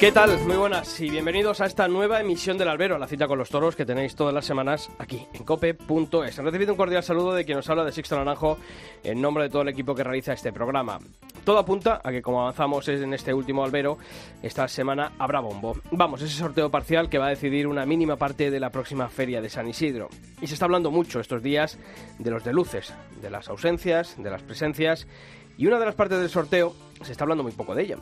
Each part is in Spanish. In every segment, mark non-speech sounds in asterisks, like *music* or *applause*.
¿Qué tal? Muy buenas y bienvenidos a esta nueva emisión del Albero, la cita con los toros que tenéis todas las semanas aquí en cope.es. Recibido un cordial saludo de quien nos habla de Sixto Naranjo en nombre de todo el equipo que realiza este programa. Todo apunta a que como avanzamos en este último albero, esta semana habrá bombo. Vamos, ese sorteo parcial que va a decidir una mínima parte de la próxima feria de San Isidro. Y se está hablando mucho estos días de los de luces, de las ausencias, de las presencias y una de las partes del sorteo se está hablando muy poco de ella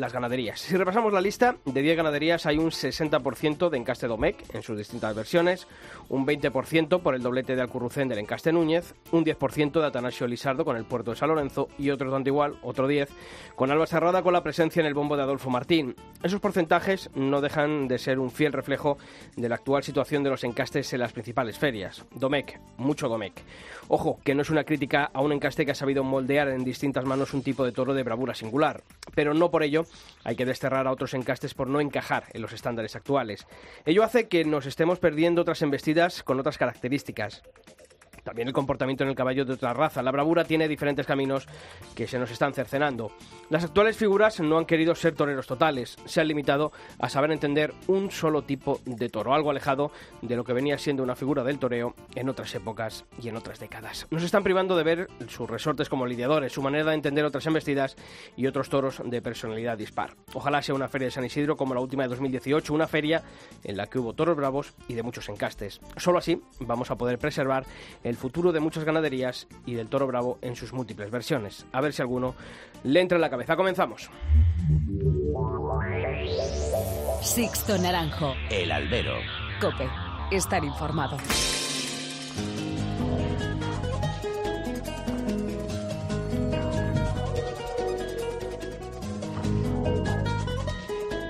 las ganaderías. Si repasamos la lista, de 10 ganaderías hay un 60% de encaste Domecq en sus distintas versiones, un 20% por el doblete de Alcurrucén del encaste Núñez, un 10% de Atanasio Lizardo con el puerto de San Lorenzo y otro tanto igual, otro 10, con Alba Serrada con la presencia en el bombo de Adolfo Martín. Esos porcentajes no dejan de ser un fiel reflejo de la actual situación de los encastes en las principales ferias. Domecq, mucho Domecq. Ojo, que no es una crítica a un encaste que ha sabido moldear en distintas manos un tipo de toro de bravura singular, pero no por ello hay que desterrar a otros encastes por no encajar en los estándares actuales. Ello hace que nos estemos perdiendo otras embestidas con otras características. También el comportamiento en el caballo de otra raza. La bravura tiene diferentes caminos que se nos están cercenando. Las actuales figuras no han querido ser toreros totales, se han limitado a saber entender un solo tipo de toro, algo alejado de lo que venía siendo una figura del toreo en otras épocas y en otras décadas. Nos están privando de ver sus resortes como lidiadores, su manera de entender otras embestidas y otros toros de personalidad dispar. Ojalá sea una feria de San Isidro como la última de 2018, una feria en la que hubo toros bravos y de muchos encastes. Solo así vamos a poder preservar el futuro de muchas ganaderías y del toro bravo en sus múltiples versiones. A ver si alguno le entra en la cabeza. Comenzamos. Sixto Naranjo. El albero. Cope. Estar informado.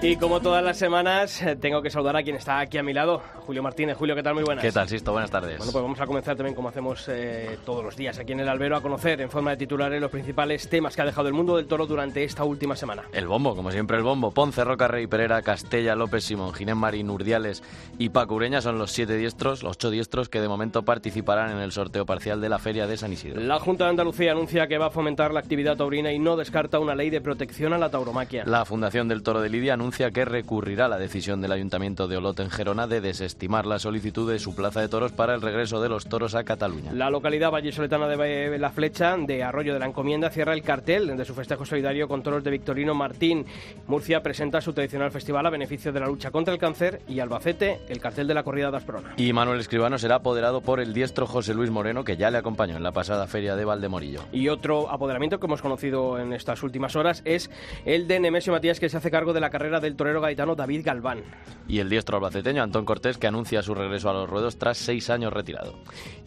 Y como todas las semanas, eh, tengo que saludar a quien está aquí a mi lado, Julio Martínez. Julio, ¿qué tal? Muy buenas. ¿Qué tal, Sisto? Buenas tardes. Bueno, pues vamos a comenzar también, como hacemos eh, todos los días aquí en el Albero, a conocer en forma de titulares los principales temas que ha dejado el mundo del toro durante esta última semana. El bombo, como siempre, el bombo. Ponce, Roca, Rey, Pereira, Castella, López, Simón, Ginés Marín, Urdiales y Paco Ureña son los siete diestros, los ocho diestros que de momento participarán en el sorteo parcial de la Feria de San Isidro. La Junta de Andalucía anuncia que va a fomentar la actividad taurina y no descarta una ley de protección a la tauromaquia. La Fundación del Toro de Lidia anuncia que recurrirá la decisión del Ayuntamiento de Olot en Gerona de desestimar la solicitud de su plaza de toros para el regreso de los toros a Cataluña. La localidad vallisoletana de La Flecha, de Arroyo de la Encomienda, cierra el cartel de su festejo solidario con toros de Victorino Martín. Murcia presenta su tradicional festival a beneficio de la lucha contra el cáncer y Albacete el cartel de la corrida de Asprona. Y Manuel Escribano será apoderado por el diestro José Luis Moreno, que ya le acompañó en la pasada feria de Valdemorillo. Y otro apoderamiento que hemos conocido en estas últimas horas es el de Nemesio Matías, que se hace cargo de la carrera del torero gaitano David Galván. Y el diestro albaceteño Antón Cortés, que anuncia su regreso a los ruedos tras seis años retirado.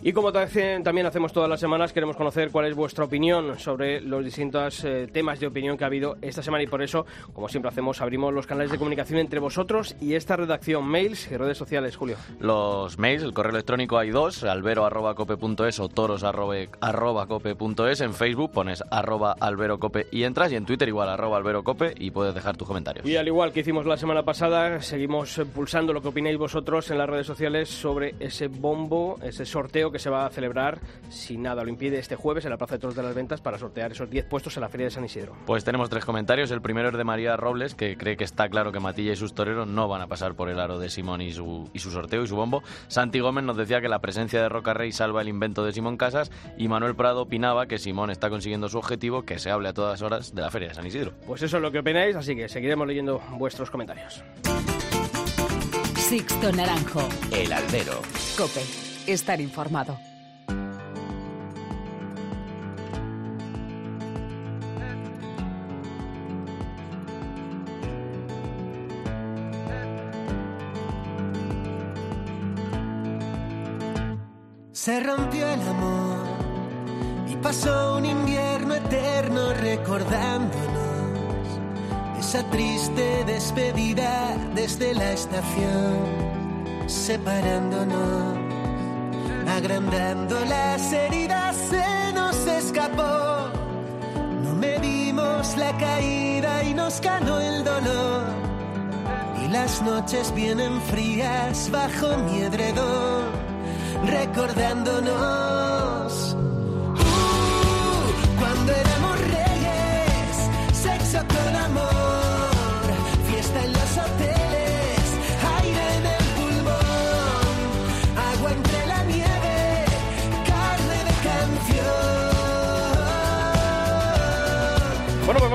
Y como también hacemos todas las semanas, queremos conocer cuál es vuestra opinión sobre los distintos eh, temas de opinión que ha habido esta semana y por eso, como siempre hacemos, abrimos los canales de comunicación entre vosotros y esta redacción, mails y redes sociales, Julio. Los mails, el correo electrónico hay dos, albero.cope.es o toros.cope.es. En Facebook pones arroba alberocope y entras y en Twitter igual arroba alberocope y puedes dejar tus comentarios. Y al igual que hicimos la semana pasada, seguimos pulsando lo que opináis vosotros en las redes sociales sobre ese bombo, ese sorteo que se va a celebrar, si nada lo impide, este jueves en la Plaza de Toros de las Ventas para sortear esos 10 puestos en la Feria de San Isidro. Pues tenemos tres comentarios. El primero es de María Robles, que cree que está claro que Matilla y sus toreros no van a pasar por el aro de Simón y su, y su sorteo y su bombo. Santi Gómez nos decía que la presencia de Roca Rey salva el invento de Simón Casas y Manuel Prado opinaba que Simón está consiguiendo su objetivo, que se hable a todas horas de la Feria de San Isidro. Pues eso es lo que opináis, así que seguiremos leyendo vuestros comentarios. Sixto Naranjo. El albero. Cope. Estar informado. Se rompió el amor y pasó un invierno eterno recordándonos esa triste despedida desde la estación, separándonos, agrandando las heridas, se nos escapó. No medimos la caída y nos ganó el dolor. Y las noches vienen frías bajo mi edredón, recordándonos.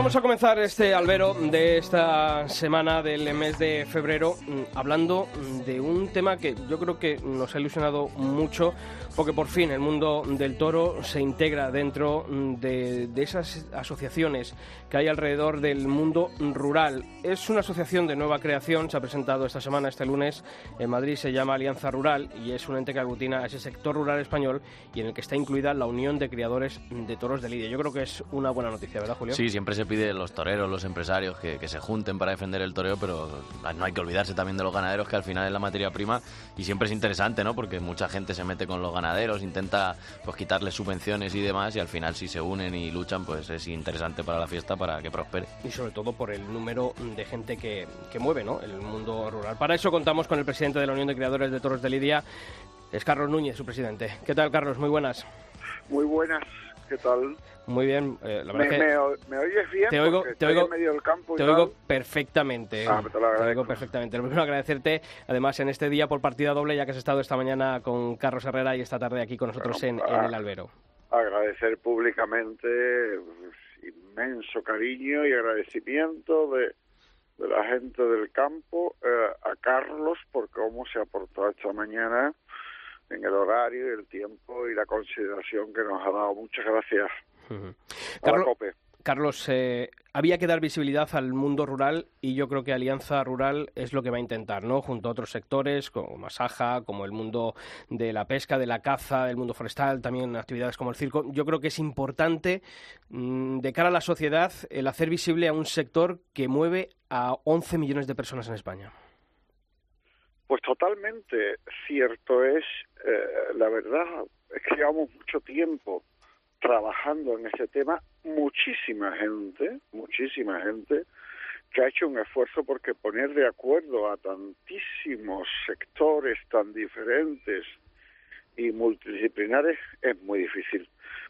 Vamos a comenzar este albero de esta semana del mes de febrero mm, hablando mm, de un tema que yo creo que nos ha ilusionado mucho porque por fin el mundo del toro se integra dentro mm, de, de esas asociaciones que hay alrededor del mundo rural. Es una asociación de nueva creación, se ha presentado esta semana, este lunes, en Madrid, se llama Alianza Rural y es un ente que aglutina a ese sector rural español y en el que está incluida la Unión de Criadores de Toros de Lidia. Yo creo que es una buena noticia, ¿verdad, Julio? Sí, siempre se pide los toreros, los empresarios que, que se junten para defender el toreo, pero no hay que olvidarse también de los ganaderos, que al final es la materia prima y siempre es interesante, ¿no? Porque mucha gente se mete con los ganaderos, intenta pues quitarles subvenciones y demás y al final si se unen y luchan, pues es interesante para la fiesta para que prospere. y sobre todo por el número de gente que, que mueve ¿no? el mundo rural. Para eso contamos con el presidente de la Unión de Creadores de Toros de Lidia, es Carlos Núñez, su presidente. ¿Qué tal, Carlos? Muy buenas. Muy buenas, ¿qué tal? Muy bien. eh, la ¿Me, verdad es que me o- me oyes bien? te oigo, Porque te estoy oigo, en medio del campo te oigo perfectamente. Ah, te lo te oigo perfectamente. Lo primero agradecerte, además, en este día por partida doble, ya que has estado esta mañana con Carlos Herrera y esta tarde aquí con nosotros en, Bueno, en el albero. Agradecer públicamente pues, inmenso cariño y agradecimiento de, de la gente del campo eh, a Carlos por cómo se ha portado esta mañana en el horario el tiempo y la consideración que nos ha dado. Muchas gracias Carlos, COPE. Carlos, eh, había que dar visibilidad al mundo rural y yo creo que Alianza Rural es lo que va a intentar, ¿no? Junto a otros sectores como Masaja, como el mundo de la pesca, de la caza, del mundo forestal, también actividades como el circo. Yo creo que es importante mm, de cara a la sociedad el hacer visible a un sector que mueve a 11 millones de personas en España. Pues totalmente cierto es, eh, la verdad, es que llevamos mucho tiempo trabajando en ese tema, muchísima gente, muchísima gente que ha hecho un esfuerzo porque poner de acuerdo a tantísimos sectores tan diferentes y multidisciplinares es muy difícil.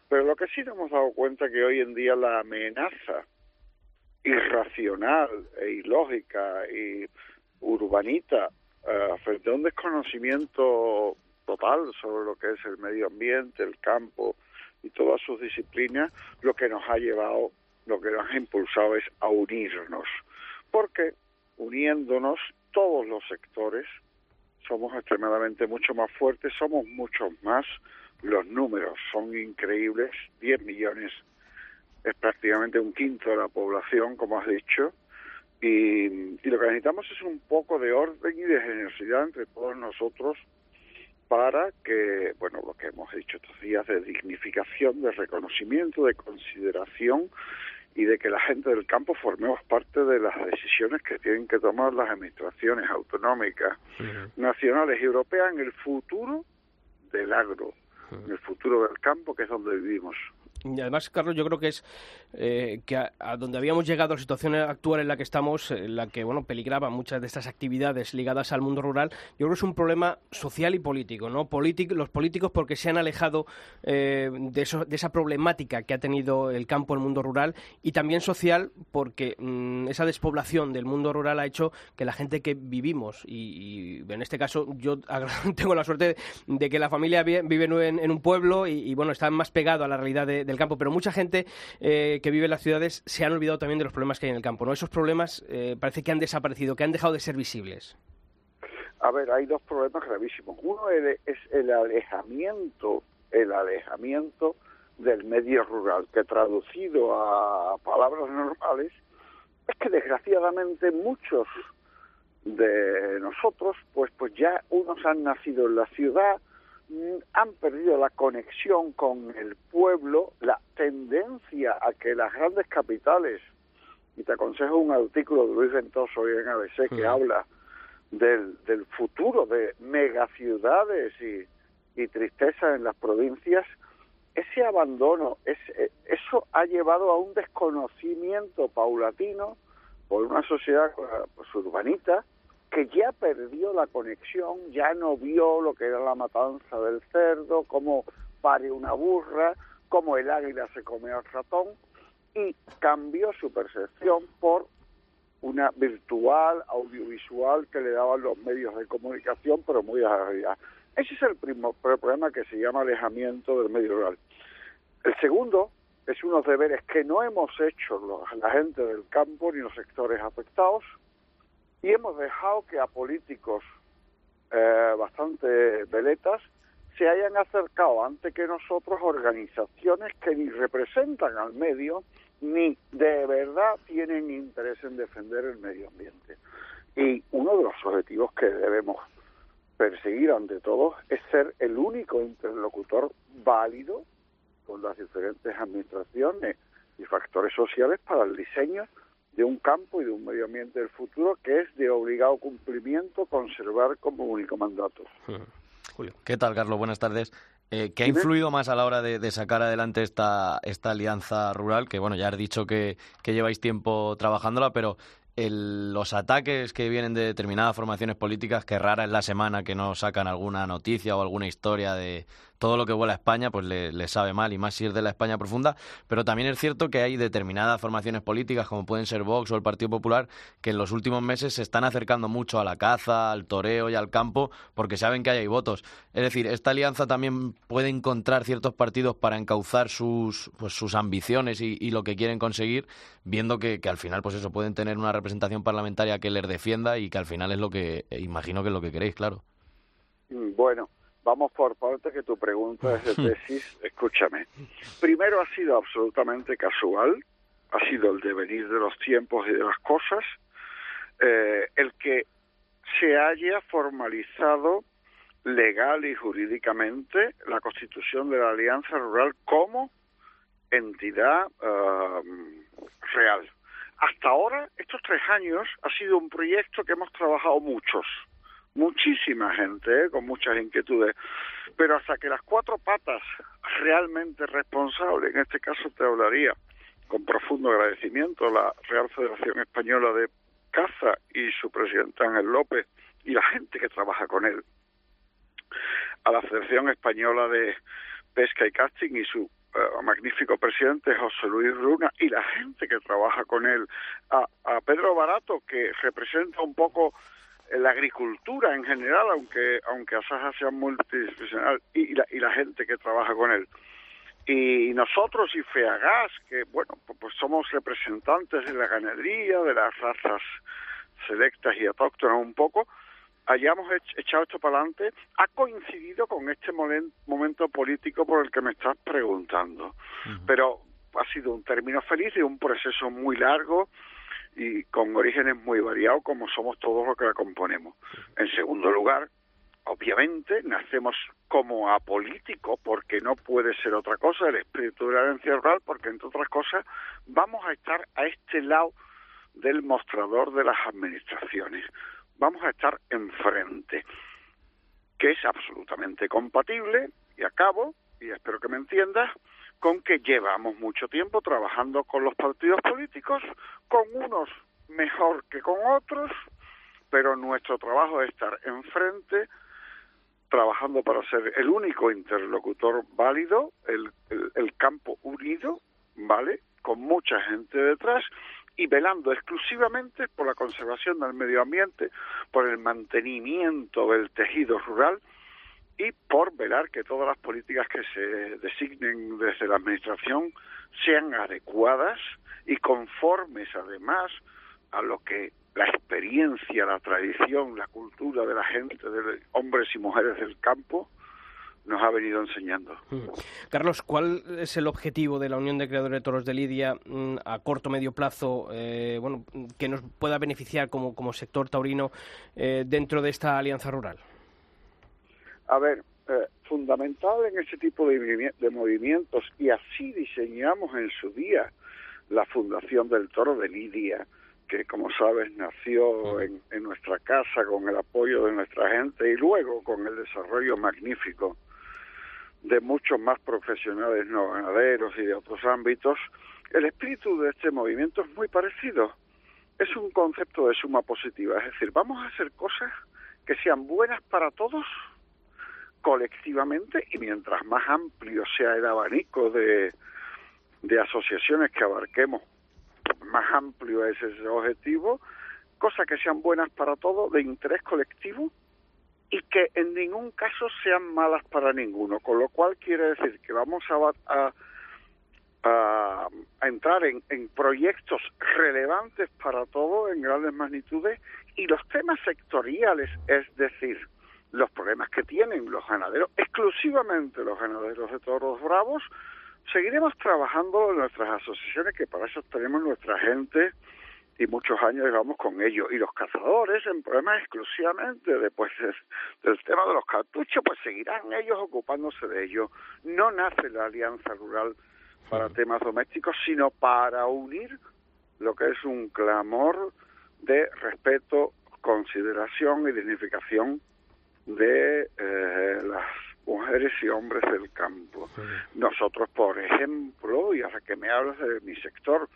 Pero lo que sí nos hemos dado cuenta que hoy en día la amenaza irracional e ilógica y urbanita eh, frente a un desconocimiento total sobre lo que es el medio ambiente, el campo y todas sus disciplinas, lo que nos ha llevado, lo que nos ha impulsado es a unirnos, porque uniéndonos todos los sectores somos extremadamente mucho más fuertes, somos muchos más, los números son increíbles, 10 millones es prácticamente un quinto de la población, como has dicho, y, y lo que necesitamos es un poco de orden y de generosidad entre todos nosotros para que, bueno, lo que hemos dicho estos días de dignificación, de reconocimiento, de consideración y de que la gente del campo formemos parte de las decisiones que tienen que tomar las administraciones autonómicas, nacionales y europeas en el futuro del agro, en el futuro del campo, que es donde vivimos. Y además, Carlos, yo creo que es eh, que a, a donde habíamos llegado, la situación actual en la que estamos, en la que bueno peligraban muchas de estas actividades ligadas al mundo rural, yo creo que es un problema social y político, ¿no? Polític- los políticos porque se han alejado eh, de, eso, de esa problemática que ha tenido el campo, el mundo rural, y también social porque mm, esa despoblación del mundo rural ha hecho que la gente que vivimos, y, y en este caso yo *laughs* tengo la suerte de que la familia vi- vive en, un pueblo y, y, bueno, están más pegado a la realidad de- del campo, pero mucha gente eh, que vive en las ciudades se han olvidado también de los problemas que hay en el campo, ¿no? Esos problemas eh, parece que han desaparecido, que han dejado de ser visibles. A ver, hay dos problemas gravísimos. Uno es el alejamiento, el alejamiento del medio rural, que traducido a palabras normales, es que desgraciadamente muchos de nosotros, pues, pues ya unos han nacido en la ciudad, han perdido la conexión con el pueblo, la tendencia a que las grandes capitales y te aconsejo un artículo de Luis Ventoso hoy en ABC que habla del, del futuro de megaciudades y, y tristeza en las provincias, ese abandono, ese, eso ha llevado a un desconocimiento paulatino por una sociedad pues, urbanita que ya perdió la conexión, ya no vio lo que era la matanza del cerdo, cómo pare una burra, cómo el águila se come al ratón, y cambió su percepción por una virtual, audiovisual que le daban los medios de comunicación, pero muy realidad. Ese es el, primer problema que se llama alejamiento del medio rural. El segundo es unos deberes que no hemos hecho la gente del campo ni los sectores afectados y hemos dejado que a políticos eh, bastante veletas se hayan acercado antes que nosotros organizaciones que ni representan al medio ni de verdad tienen interés en defender el medio ambiente. Y uno de los objetivos que debemos perseguir ante todo es ser el único interlocutor válido con las diferentes administraciones y factores sociales para el diseño de un campo y de un medio ambiente del futuro que es de obligado cumplimiento conservar como único mandato. Julio. ¿Qué tal, Carlos? Buenas tardes. Eh, ¿Qué ha influido más a la hora de, sacar adelante esta, esta alianza rural? Que bueno, ya has dicho que, que lleváis tiempo trabajándola, pero los ataques que vienen de determinadas formaciones políticas, que rara es la semana que no sacan alguna noticia o alguna historia de todo lo que vuela a España, pues le, sabe mal, y más si es de la España profunda. Pero también es cierto que hay determinadas formaciones políticas, como pueden ser Vox o el Partido Popular, que en los últimos meses se están acercando mucho a la caza, al toreo y al campo, porque saben que hay votos. Es decir, esta alianza también puede encontrar ciertos partidos para encauzar sus, pues, sus ambiciones y, y lo que quieren conseguir, viendo que, que al final, pues eso, pueden tener una representación representación parlamentaria que les defienda y que al final es lo que eh, imagino que es lo que queréis, claro. Mm, bueno, vamos por parte que tu pregunta es de *laughs* tesis. Escúchame. Primero ha sido absolutamente casual, ha sido el devenir de los tiempos y de las cosas, eh, el que se haya formalizado legal y jurídicamente la constitución de la Alianza Rural como entidad uh, real. Hasta ahora, estos tres años, ha sido un proyecto que hemos trabajado muchos, muchísima gente, ¿eh? con muchas inquietudes, pero hasta que las cuatro patas realmente responsables, en este caso te hablaría con profundo agradecimiento la Real Federación Española de Caza y su presidente Ángel López y la gente que trabaja con él, a la Federación Española de Pesca y Casting y su uh, magnífico presidente José Luis Runa y la gente que trabaja con él, a, a Pedro Barato que representa un poco la agricultura en general, aunque aunque Asaja sea multidisciplinar y, la, y la gente que trabaja con él. Y nosotros y FEAGAS, que bueno, pues somos representantes de la ganadería, de las razas selectas y autóctonas un poco, hayamos echado esto para adelante ha coincidido con este momento político por el que me estás preguntando. Pero ha sido un término feliz y un proceso muy largo y con orígenes muy variados como somos todos los que la componemos. En segundo lugar, obviamente nacemos como apolítico porque no puede ser otra cosa el espíritu de la herencia rural porque entre otras cosas vamos a estar a este lado del mostrador de las administraciones vamos a estar enfrente, que es absolutamente compatible, y acabo, y espero que me entiendas, con que llevamos mucho tiempo trabajando con los partidos políticos, con unos mejor que con otros, pero nuestro trabajo es estar enfrente, trabajando para ser el único interlocutor válido, el, el, el campo unido, ¿vale? Con mucha gente detrás y velando exclusivamente por la conservación del medio ambiente, por el mantenimiento del tejido rural y por velar que todas las políticas que se designen desde la Administración sean adecuadas y conformes además a lo que la experiencia, la tradición, la cultura de la gente, de hombres y mujeres del campo, nos ha venido enseñando. Mm. Carlos, ¿cuál es el objetivo de la Unión de Creadores de Toros de Lidia mm, a corto medio plazo, eh, bueno, que nos pueda beneficiar como, como sector taurino eh, dentro de esta alianza rural? A ver, eh, fundamental en ese tipo de, de movimientos, y así diseñamos en su día la Fundación del Toro de Lidia, que como sabes nació en, en nuestra casa con el apoyo de nuestra gente y luego con el desarrollo magnífico de muchos más profesionales no ganaderos y de otros ámbitos, el espíritu de este movimiento es muy parecido. Es un concepto de suma positiva, es decir, vamos a hacer cosas que sean buenas para todos colectivamente y mientras más amplio sea el abanico de, de asociaciones que abarquemos, más amplio es ese objetivo, cosas que sean buenas para todos, de interés colectivo y que en ningún caso sean malas para ninguno, con lo cual quiere decir que vamos a, a, a entrar en, en proyectos relevantes para todos en grandes magnitudes y los temas sectoriales, es decir, los problemas que tienen los ganaderos, exclusivamente los ganaderos de toros bravos, seguiremos trabajando en nuestras asociaciones, que para eso tenemos nuestra gente y muchos años llevamos con ellos. Y los cazadores, en problemas exclusivamente después del tema de los cartuchos, pues seguirán ellos ocupándose de ello. No nace la Alianza Rural para temas domésticos, sino para unir lo que es un clamor de respeto, consideración y dignificación de eh, las mujeres y hombres del campo. Nosotros, por ejemplo, y ahora que me hablas de mi sector,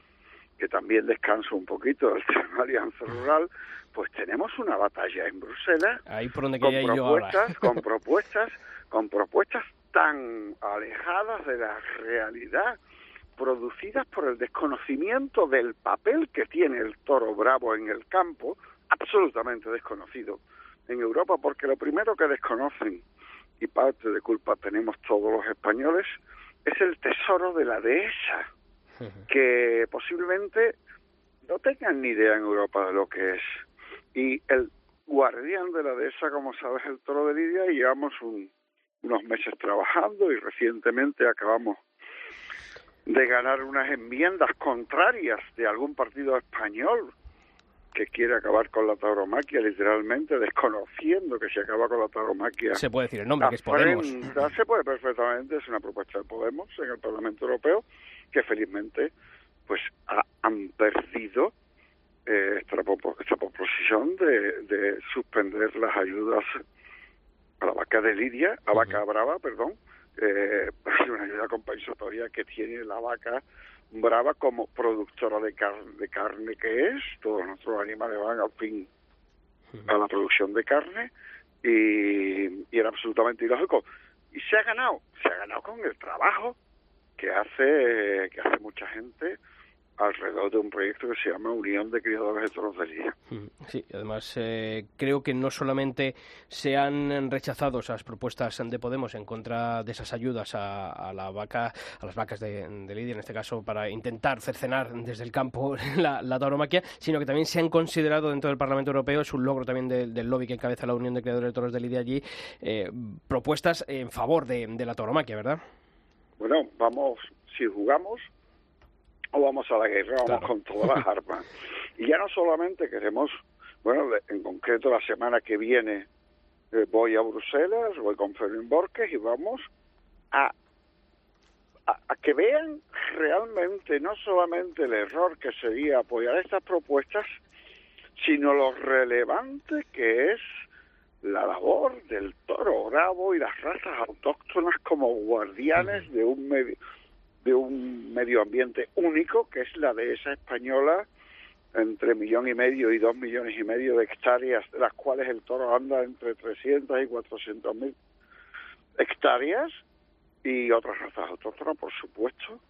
que también descanso un poquito del *laughs* tema Alianza Rural, pues tenemos una batalla en Bruselas Ahí por donde con propuestas, *laughs* con propuestas, con propuestas tan alejadas de la realidad, producidas por el desconocimiento del papel que tiene el toro bravo en el campo, absolutamente desconocido en Europa, porque lo primero que desconocen, y parte de culpa tenemos todos los españoles, es el tesoro de la dehesa, que posiblemente no tengan ni idea en Europa de lo que es. Y el guardián de la dehesa, como sabes, el toro de Lidia, y llevamos un, unos meses trabajando y recientemente acabamos de ganar unas enmiendas contrarias de algún partido español que quiere acabar con la tauromaquia, literalmente desconociendo que se acaba con la tauromaquia. Se puede decir el nombre, que es Podemos. Se puede perfectamente, es una propuesta de Podemos en el Parlamento Europeo, que felizmente pues ha- han perdido eh, esta, propo- esta proposición de, de suspender las ayudas a la vaca de Lidia, a vaca brava, perdón, eh, *laughs* una ayuda compensatoria que tiene la vaca brava como productora de, car- de carne que es, todos nuestros animales van al fin a la producción de carne y, y era absolutamente ilógico. Y se ha ganado, se ha ganado con el trabajo que hace, que hace mucha gente alrededor de un proyecto que se llama Unión de Criadores de Toros de Lidia. Mm, Sí, además eh, creo que no solamente se han rechazado esas propuestas de Podemos en contra de esas ayudas a, a la vaca, a las vacas de, de Lidia, en este caso para intentar cercenar desde el campo *laughs* la, la tauromaquia, sino que también se han considerado dentro del Parlamento Europeo, es un logro también del- del lobby que encabeza la Unión de Creadores de Toros de Lidia allí, eh, propuestas en favor de, de la tauromaquia, ¿verdad? Bueno, vamos, si jugamos o vamos a la guerra, vamos Claro. con todas las *laughs* armas. Y ya no solamente queremos, bueno, en concreto la semana que viene eh, voy a Bruselas, voy con Fermín Borges y vamos a, a, a que vean realmente no solamente el error que sería apoyar estas propuestas, sino lo relevante que es la labor del toro bravo y las razas autóctonas como guardianes de un medio de un medio ambiente único que es la dehesa española entre millón y medio y dos millones y medio de hectáreas de las cuales el toro anda entre 300 y 400 mil hectáreas y otras razas autóctonas por supuesto.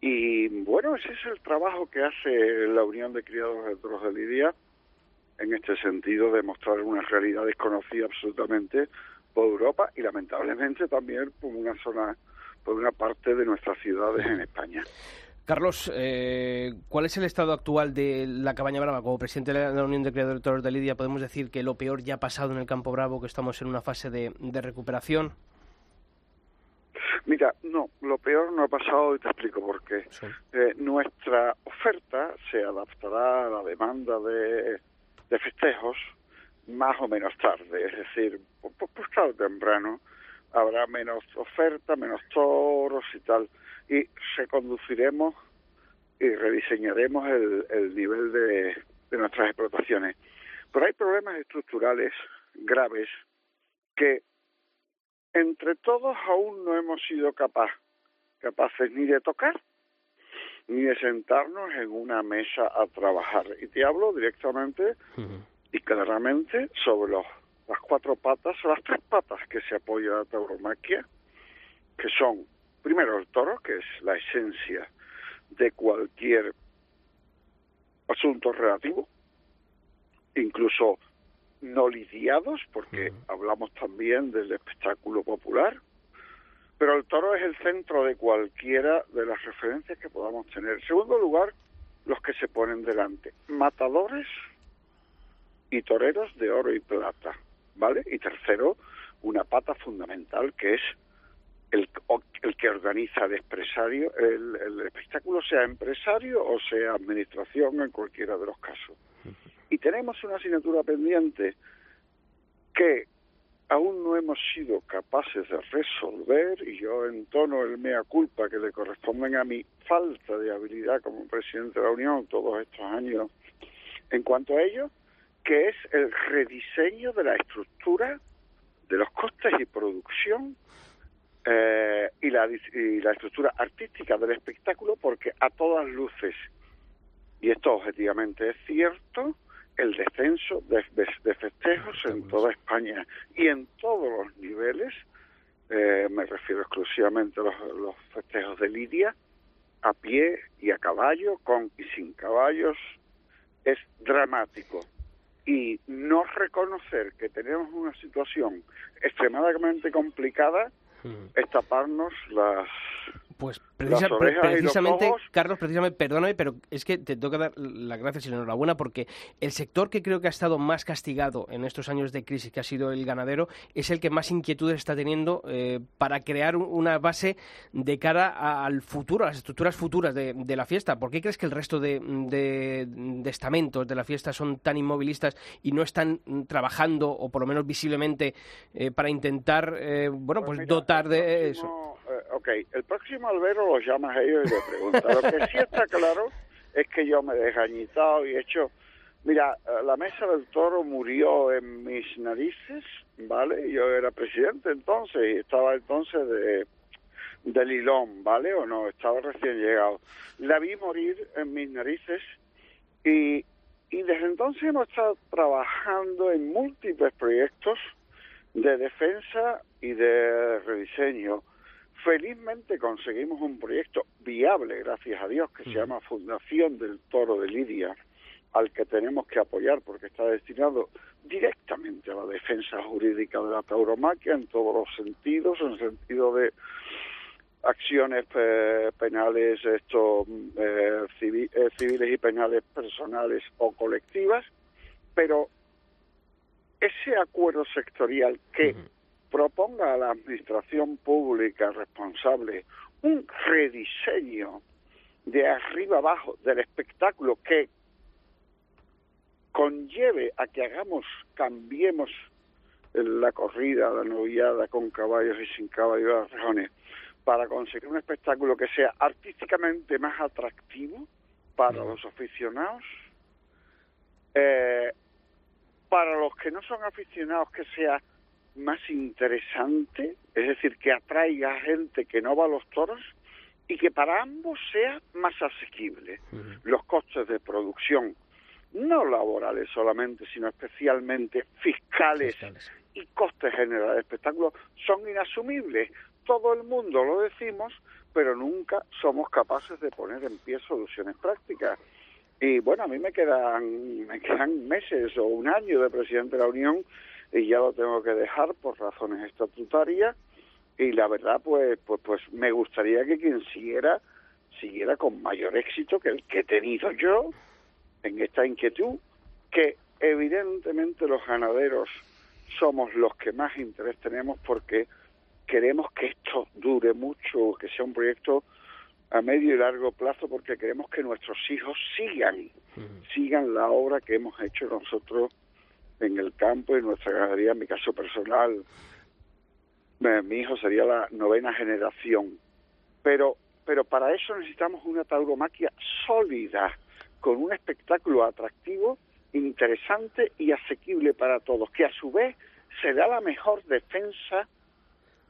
Y bueno ese es el trabajo que hace la Unión de Criadores de Toros de Lidia en este sentido de mostrar una realidad desconocida absolutamente por Europa y lamentablemente también por una zona, por una parte de nuestras ciudades en España. Carlos, eh, ¿cuál es el estado actual de la Cabaña Brava? Como presidente de la Unión de Creadores de Toros de Lidia, ¿podemos decir que lo peor ya ha pasado en el Campo Bravo, que estamos en una fase de, de recuperación? Mira, no, lo peor no ha pasado y te explico por qué. Sí. Eh, nuestra oferta se adaptará a la demanda de, de festejos más o menos tarde, es decir, pues, temprano habrá menos oferta, menos toros y tal, y reconduciremos y rediseñaremos el, el nivel de, de nuestras explotaciones. Pero hay problemas estructurales graves que entre todos aún no hemos sido capaz, capaces ni de tocar ni de sentarnos en una mesa a trabajar. Y te hablo directamente y claramente sobre los, las cuatro patas, las tres patas que se apoya la tauromaquia, que son, primero, el toro, que es la esencia de cualquier asunto relativo, incluso no lidiados, porque hablamos también del espectáculo popular, pero el toro es el centro de cualquiera de las referencias que podamos tener. En segundo lugar, los que se ponen delante, matadores y toreros de oro y plata, ¿vale? Y tercero, una pata fundamental que es el, el que organiza el empresario, el, el espectáculo, sea empresario o sea administración en cualquiera de los casos. Y tenemos una asignatura pendiente que aún no hemos sido capaces de resolver, y yo entono el mea culpa que le corresponden a mi falta de habilidad como presidente de la Unión todos estos años en cuanto a ello, que es el rediseño de la estructura de los costes y producción eh, y, la, y la estructura artística del espectáculo, porque a todas luces, y esto objetivamente es cierto, el descenso de, festejos en toda España y en todos los niveles, eh, me refiero exclusivamente a los, los, festejos de Lidia, a pie y a caballo, con y sin caballos, es dramático. Y no reconocer que tenemos una situación extremadamente complicada es taparnos las pues precisa, pre precisamente, Carlos, precisamente, perdóname, pero es que te tengo que dar las gracias y la enhorabuena porque el sector que creo que ha estado más castigado en estos años de crisis, que ha sido el ganadero, es el que más inquietudes está teniendo eh, para crear una base de cara a, al futuro, a las estructuras futuras de, de, la fiesta. ¿Por qué crees que el resto de, de, de, estamentos de la fiesta son tan inmovilistas y no están trabajando, o por lo menos visiblemente, eh, para intentar, eh, bueno, pues, pues mira, dotar de próximo... eso? Ok, el próximo albero los llamas a ellos y le preguntas. Lo que sí está claro es que yo me he desgañitado y he hecho... Mira, la mesa del toro murió en mis narices, ¿vale? Yo era presidente entonces y estaba entonces de, de Lilón, ¿vale? O no, estaba recién llegado. La vi morir en mis narices y, y desde entonces hemos estado trabajando en múltiples proyectos de defensa y de rediseño felizmente conseguimos un proyecto viable, gracias a Dios, que se llama Fundación del Toro de Lidia, al que tenemos que apoyar porque está destinado directamente a la defensa jurídica de la tauromaquia en todos los sentidos, en el sentido de acciones eh, penales esto, eh, civil, eh, civiles y penales personales o colectivas, pero ese acuerdo sectorial que uh -huh proponga a la administración pública responsable un rediseño de arriba abajo del espectáculo que conlleve a que hagamos, cambiemos la corrida, la novillada con caballos y sin caballos de las rejones, para conseguir un espectáculo que sea artísticamente más atractivo para no. los aficionados, eh, para los que no son aficionados que sea más interesante, es decir, que atraiga a gente que no va a los toros y que para ambos sea más asequible. Uh -huh. Los costes de producción, no laborales solamente, sino especialmente fiscales, fiscales. y costes generales de espectáculo, son inasumibles. Todo el mundo lo decimos, pero nunca somos capaces de poner en pie soluciones prácticas. Y bueno, a mí me quedan, me quedan meses o un año de presidente de la Unión y ya lo tengo que dejar por razones estatutarias y la verdad pues pues pues me gustaría que quien siguiera siguiera con mayor éxito que el que he tenido yo en esta inquietud que evidentemente los ganaderos somos los que más interés tenemos porque queremos que esto dure mucho, que sea un proyecto a medio y largo plazo porque queremos que nuestros hijos sigan, uh -huh. sigan la obra que hemos hecho nosotros en el campo y en nuestra ganadería, en mi caso personal, mi hijo sería la novena generación. Pero pero para eso necesitamos una tauromaquia sólida, con un espectáculo atractivo, interesante y asequible para todos, que a su vez será la mejor defensa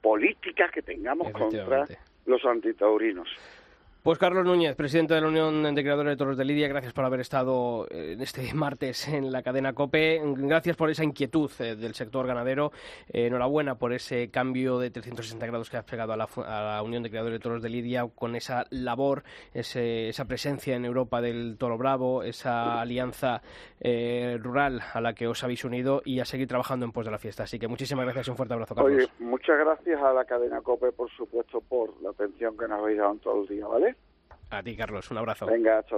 política que tengamos contra los antitaurinos. Pues Carlos Núñez, presidente de la Unión de Creadores de Toros de Lidia, gracias por haber estado eh, este *laughs* martes en la cadena COPE. Gracias por esa inquietud eh, del sector ganadero. Eh, enhorabuena por ese cambio de 360 grados que has pegado a la, a la Unión de Creadores de Toros de Lidia con esa labor, ese- esa presencia en Europa del Toro Bravo, esa alianza rural a la que os habéis unido y a seguir trabajando en pos de la fiesta. Así que muchísimas gracias y un fuerte abrazo, Carlos. Oye, muchas gracias a la cadena COPE, por supuesto, por la atención que nos habéis dado en todo el día, ¿vale? A ti, Carlos, un abrazo. Venga, hasta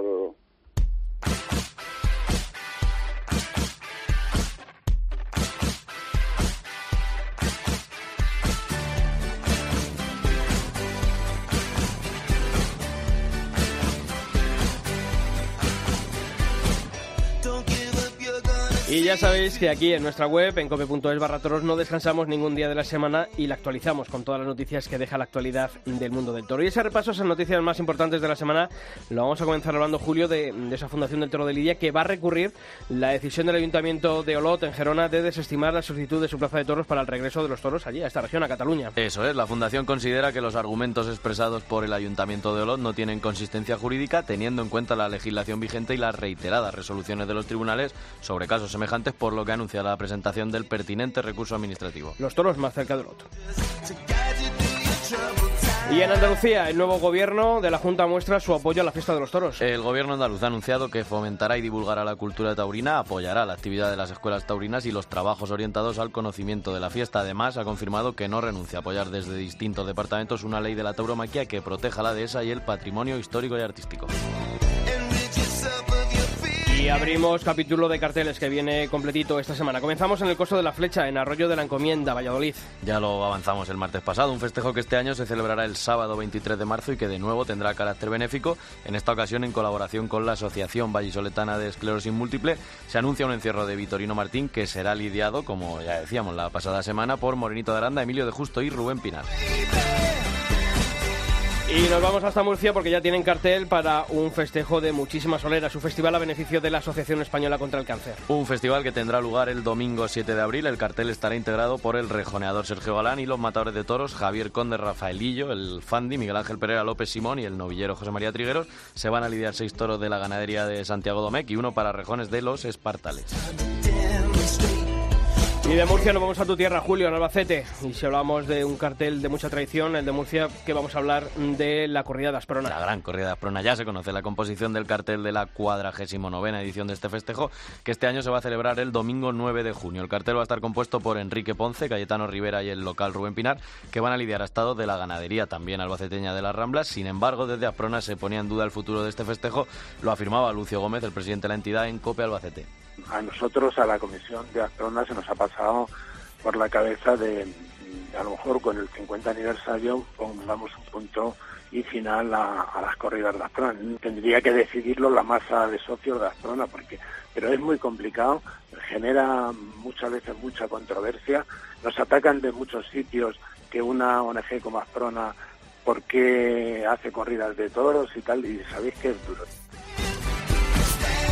Y ya sabéis que aquí en nuestra web, en cope.es barra toros, no descansamos ningún día de la semana y la actualizamos con todas las noticias que deja la actualidad del mundo del toro. Y ese repaso, esas noticias más importantes de la semana, lo vamos a comenzar hablando, Julio, de, esa Fundación del Toro de Lidia, que va a recurrir la decisión del Ayuntamiento de Olot, en Gerona, de desestimar la solicitud de su plaza de toros para el regreso de los toros allí, a esta región, a Cataluña. Eso es, la Fundación considera que los argumentos expresados por el Ayuntamiento de Olot no tienen consistencia jurídica, teniendo en cuenta la legislación vigente y las reiteradas resoluciones de los tribunales sobre casos semejantes, por lo que anuncia la presentación del pertinente recurso administrativo. Los toros más cerca del otro. Y en Andalucía, el nuevo gobierno de la Junta muestra su apoyo a la fiesta de los toros. El gobierno andaluz ha anunciado que fomentará y divulgará la cultura taurina, apoyará la actividad de las escuelas taurinas y los trabajos orientados al conocimiento de la fiesta. Además, ha confirmado que no renuncia a apoyar desde distintos departamentos una ley de la tauromaquia que proteja la dehesa y el patrimonio histórico y artístico. Y abrimos capítulo de carteles que viene completito esta semana. Comenzamos en el Coso de la Flecha, en Arroyo de la Encomienda, Valladolid. Ya lo avanzamos el martes pasado, un festejo que este año se celebrará el sábado 23 de marzo y que de nuevo tendrá carácter benéfico, en esta ocasión en colaboración con la Asociación Vallisoletana de Esclerosis Múltiple. Se anuncia un encierro de Vitorino Martín que será lidiado, como ya decíamos la pasada semana, por Morenito de Aranda, Emilio de Justo y Rubén Pinar. Y nos vamos hasta Murcia porque ya tienen cartel para un festejo de muchísimas soleras, un festival a beneficio de la Asociación Española contra el Cáncer. Un festival que tendrá lugar el domingo 7 de abril. El cartel estará integrado por el rejoneador Sergio Galán y los matadores de toros Javier Conde Rafaelillo, el Fandi, Miguel Ángel Pereira López Simón y el novillero José María Trigueros. Se van a lidiar seis toros de la ganadería de Santiago Domecq y uno para rejones de los Espartales. Y de Murcia nos vamos a tu tierra, Julio, en Albacete. Y si hablamos de un cartel de mucha tradición, el de Murcia, que vamos a hablar de la corrida de La Asprona. gran corrida de Asprona ya se conoce la composición del cartel de la cuadragésimo novena edición de este festejo, que este año se va a celebrar el domingo 9 de junio. El cartel va a estar compuesto por Enrique Ponce, Cayetano Rivera y el local Rubén Pinar, que van a lidiar a estado de la ganadería también albaceteña de las Ramblas. Sin embargo, desde Asprona se ponía en duda el futuro de este festejo, lo afirmaba Lucio Gómez, el presidente de la entidad en COPE Albacete. A nosotros, a la Comisión de Asprona, se nos ha pasado por la cabeza de, a lo mejor con el 50 aniversario, pongamos un punto y final a, las corridas de Asprona. Tendría que decidirlo la masa de socios de Asprona, porque, pero es muy complicado, genera muchas veces mucha controversia, nos atacan de muchos sitios que una ONG como Asprona, ¿por qué hace corridas de toros y tal? Y sabéis que es duro.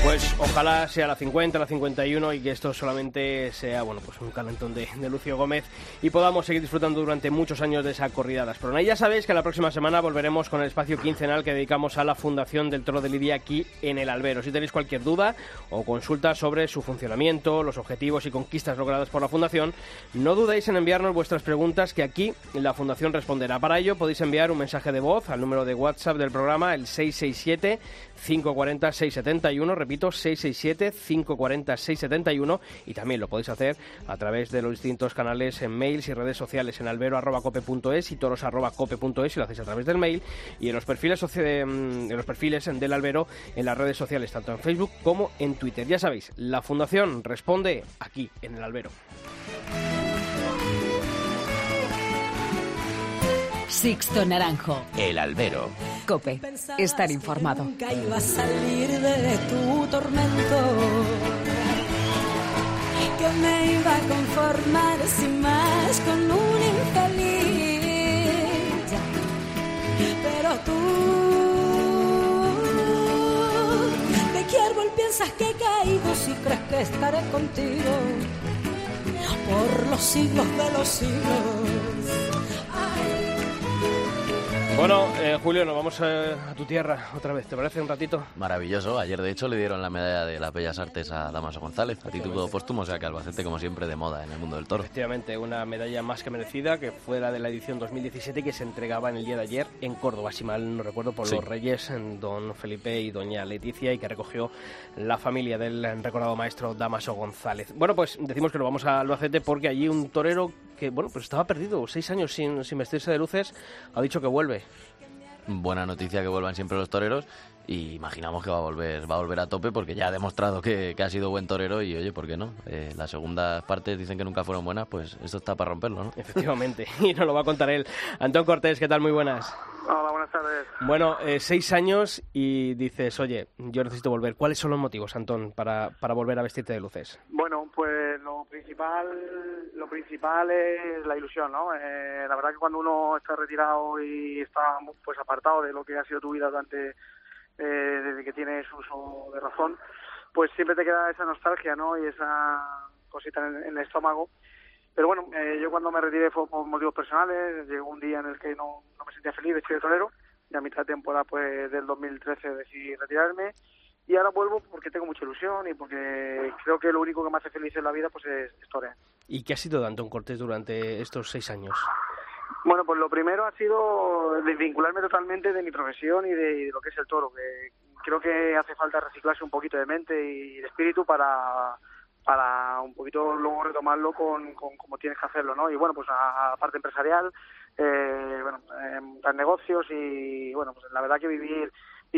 Pues ojalá sea la 50, la 51 y que esto solamente sea bueno pues un calentón de, Lucio Gómez y podamos seguir disfrutando durante muchos años de esa corrida de Asprona. Y ya sabéis que la próxima semana volveremos con el espacio quincenal que dedicamos a la Fundación del Toro de Lidia aquí en el Albero. Si tenéis cualquier duda o consulta sobre su funcionamiento, los objetivos y conquistas logradas por la Fundación, no dudéis en enviarnos vuestras preguntas que aquí la Fundación responderá. Para ello podéis enviar un mensaje de voz al número de WhatsApp del programa, el 667 540 671, repito, 667 540 671 y también lo podéis hacer a través de los distintos canales en mails y redes sociales en albero@cope.es y toros@cope.es si lo hacéis a través del mail y en los perfiles soci- en los perfiles del albero en las redes sociales tanto en Facebook como en Twitter. Ya sabéis, la Fundación responde aquí en el albero. Sixto Naranjo. El albero. Cope. Estar informado. Nunca iba a salir de tu tormento. Que me iba a conformar sin más con un infeliz. Pero tú quiero y piensas que he caído si crees que estaré contigo por los siglos de los siglos. Bueno, eh, Julio, nos vamos eh, a tu tierra otra vez, ¿te parece un ratito? Maravilloso. Ayer, de hecho, le dieron la medalla de las Bellas Artes a Damaso González, a título póstumo, o sea que Albacete, como siempre, de moda en el mundo del toro. Efectivamente, una medalla más que merecida, que fue la de la edición 2017 que se entregaba en el día de ayer en Córdoba, si mal no recuerdo, por Sí. los reyes, don Felipe y doña Leticia, y que recogió la familia del recordado maestro Damaso González. Bueno, pues decimos que nos vamos a Albacete porque allí un torero que, bueno, pues estaba perdido, seis años sin, sin vestirse de luces, ha dicho que vuelve. Buena noticia que vuelvan siempre los toreros y imaginamos que va a volver, va a volver a tope porque ya ha demostrado que, que ha sido buen torero y oye, ¿por qué no? Eh, las segundas partes dicen que nunca fueron buenas, pues esto está para romperlo, ¿no? Efectivamente, *laughs* y nos lo va a contar él. Antón Cortés, ¿qué tal? Muy buenas. Hola, buenas tardes. Bueno, eh, seis años y dices, oye, yo necesito volver. ¿Cuáles son los motivos, Antón, para, para volver a vestirte de luces? Bueno, pues lo principal, lo principal es la ilusión, ¿no? Eh, la verdad que cuando uno está retirado y está pues apartado de lo que ha sido tu vida durante eh, desde que tienes uso de razón, pues siempre te queda esa nostalgia, ¿no? Y esa cosita en, el estómago. Pero bueno, eh, yo cuando me retiré fue por motivos personales, llegó un día en el que no, me sentía feliz de torero, y a mitad de temporada pues del 2013 decidí retirarme y ahora vuelvo porque tengo mucha ilusión y porque creo que lo único que me hace feliz en la vida pues es, torear. ¿Y qué ha sido de Antón Cortés durante estos seis años? Bueno, pues lo primero ha sido desvincularme totalmente de mi profesión y de, lo que es el toro, que creo que hace falta reciclarse un poquito de mente y de espíritu para para un poquito luego retomarlo con, con como tienes que hacerlo, ¿no? Y bueno, pues a, a parte empresarial, eh, bueno, eh, negocios y bueno, pues la verdad que vivir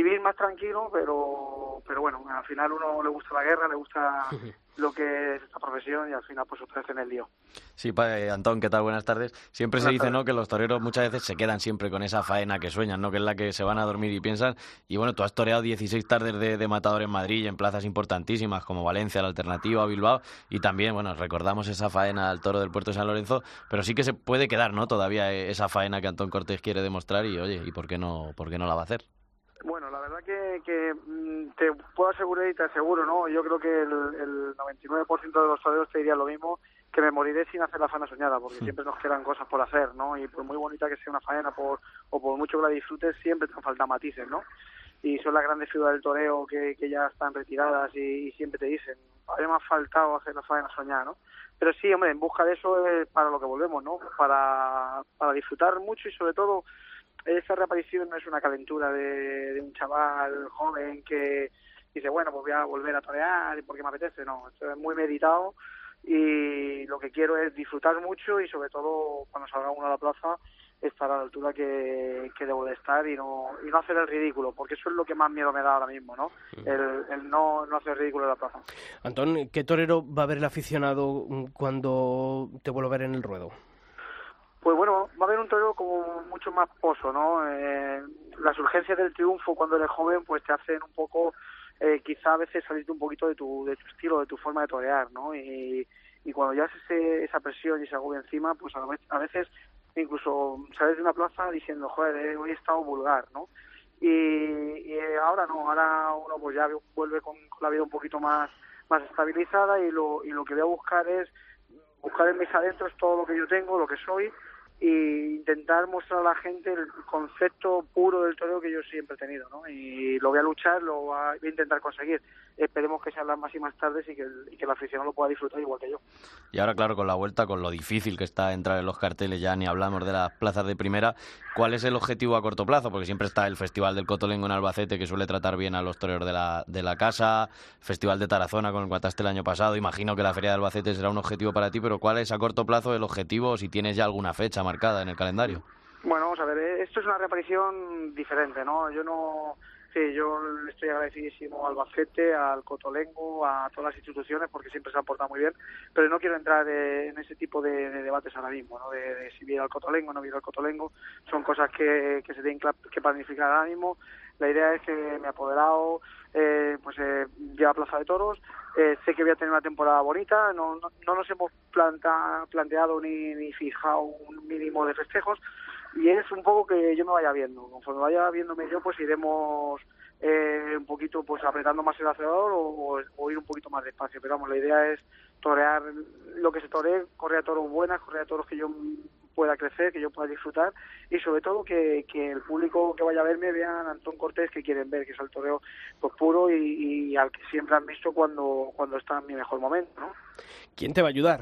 vivir más tranquilo, pero pero bueno, al final uno le gusta la guerra, le gusta *laughs* lo que es esta profesión y al final pues ofrece en el lío. Sí, pa- eh, Antón, ¿qué tal? Buenas tardes. Siempre se dice, tardes. ¿no?, que los toreros muchas veces se quedan siempre con esa faena que sueñan, ¿no?, que es la que se van a dormir y piensan. Y bueno, tú has toreado 16 tardes de, de matador en Madrid y en plazas importantísimas como Valencia, la Alternativa, Bilbao. Y también, bueno, recordamos esa faena al toro del Puerto de San Lorenzo. Pero sí que se puede quedar, ¿no?, todavía eh, esa faena que Antón Cortés quiere demostrar y, oye, ¿y por qué no, por qué no la va a hacer? Bueno, la verdad que, que mm, te puedo asegurar y te aseguro, ¿no? Yo creo que el, el 99% de los toreros te diría lo mismo, que me moriré sin hacer la faena soñada, porque siempre nos quedan cosas por hacer, ¿no? Y por muy bonita que sea una faena por, o por mucho que la disfrutes, siempre te faltan matices, ¿no? Y son las grandes figuras del toreo que, que ya están retiradas y, y siempre te dicen, habría más faltado hacer la faena soñada, ¿no? Pero sí, hombre, en busca de eso es para lo que volvemos, ¿no? Para, para disfrutar mucho y sobre todo esa reaparición no es una calentura de, de un chaval joven que dice, bueno, pues voy a volver a torear porque me apetece. No, esto es muy meditado y lo que quiero es disfrutar mucho y sobre todo cuando salga uno a la plaza estar a la altura que, que debo de estar y no, y no hacer el ridículo, porque eso es lo que más miedo me da ahora mismo, ¿no? El, el no, no hacer el ridículo en la plaza. Antón, ¿qué torero va a ver el aficionado mm, cuando te vuelva a ver en el ruedo? Pues bueno, va a haber un torero como mucho más pozo, ¿no? Eh, las urgencias del triunfo cuando eres joven pues te hacen un poco, eh, quizá a veces salirte un poquito de tu, de tu estilo, de tu forma de torear, ¿no? Y, cuando ya ese, esa presión y ese agobio encima, pues a, vez- a veces incluso sales de una plaza diciendo, joder, eh, hoy he estado vulgar, ¿no? Y, y eh, ahora no, ahora uno pues ya vuelve con, con la vida un poquito más, más estabilizada y lo, y lo que voy a buscar es buscar en mis adentros todo lo que yo tengo, lo que soy e intentar mostrar a la gente el concepto puro del toreo que yo siempre he tenido, ¿no? Y lo voy a luchar, lo voy a intentar conseguir. Esperemos que sean las más y más tardes y que, el, y que aficionado lo pueda disfrutar igual que yo. Y ahora, claro, con la vuelta, con lo difícil que está entrar en los carteles, ya ni hablamos de las plazas de primera, ¿cuál es el objetivo a corto plazo? Porque siempre está el Festival del Cotolengo en Albacete, que suele tratar bien a los toreros de la, de la casa, Festival de Tarazona con el Guataste el año pasado, imagino que la Feria de Albacete será un objetivo para ti, pero ¿cuál es a corto plazo el objetivo, si tienes ya alguna fecha marcada en el calendario? Bueno, vamos a ver, eh, esto es una reaparición diferente, ¿no? Yo no... Sí, yo estoy agradecidísimo al Albacete, al Cotolengo, a todas las instituciones porque siempre se han portado muy bien, pero no quiero entrar eh, en ese tipo de, de debates ahora mismo, ¿no? De, de si viene al Cotolengo o no viene al Cotolengo, son cosas que, que se tienen que planificar ahora mismo. La idea es que me he apoderado, eh, pues eh, ya a Plaza de Toros, eh, sé que voy a tener una temporada bonita, no, no, no nos hemos planta- planteado ni, ni fijado un mínimo de festejos, y es un poco que yo me vaya viendo. Conforme vaya viéndome yo, pues iremos eh, un poquito pues apretando más el acelerador o, o, ir un poquito más despacio. Pero vamos, la idea es torear lo que se toree, correr a toros buenas, correr a toros que yo pueda crecer, que yo pueda disfrutar y sobre todo que, que el público que vaya a verme vean a Antón Cortés que quieren ver, que es el toreo pues, puro y, y, al que siempre han visto cuando, cuando está en mi mejor momento. ¿no? ¿Quién te va a ayudar?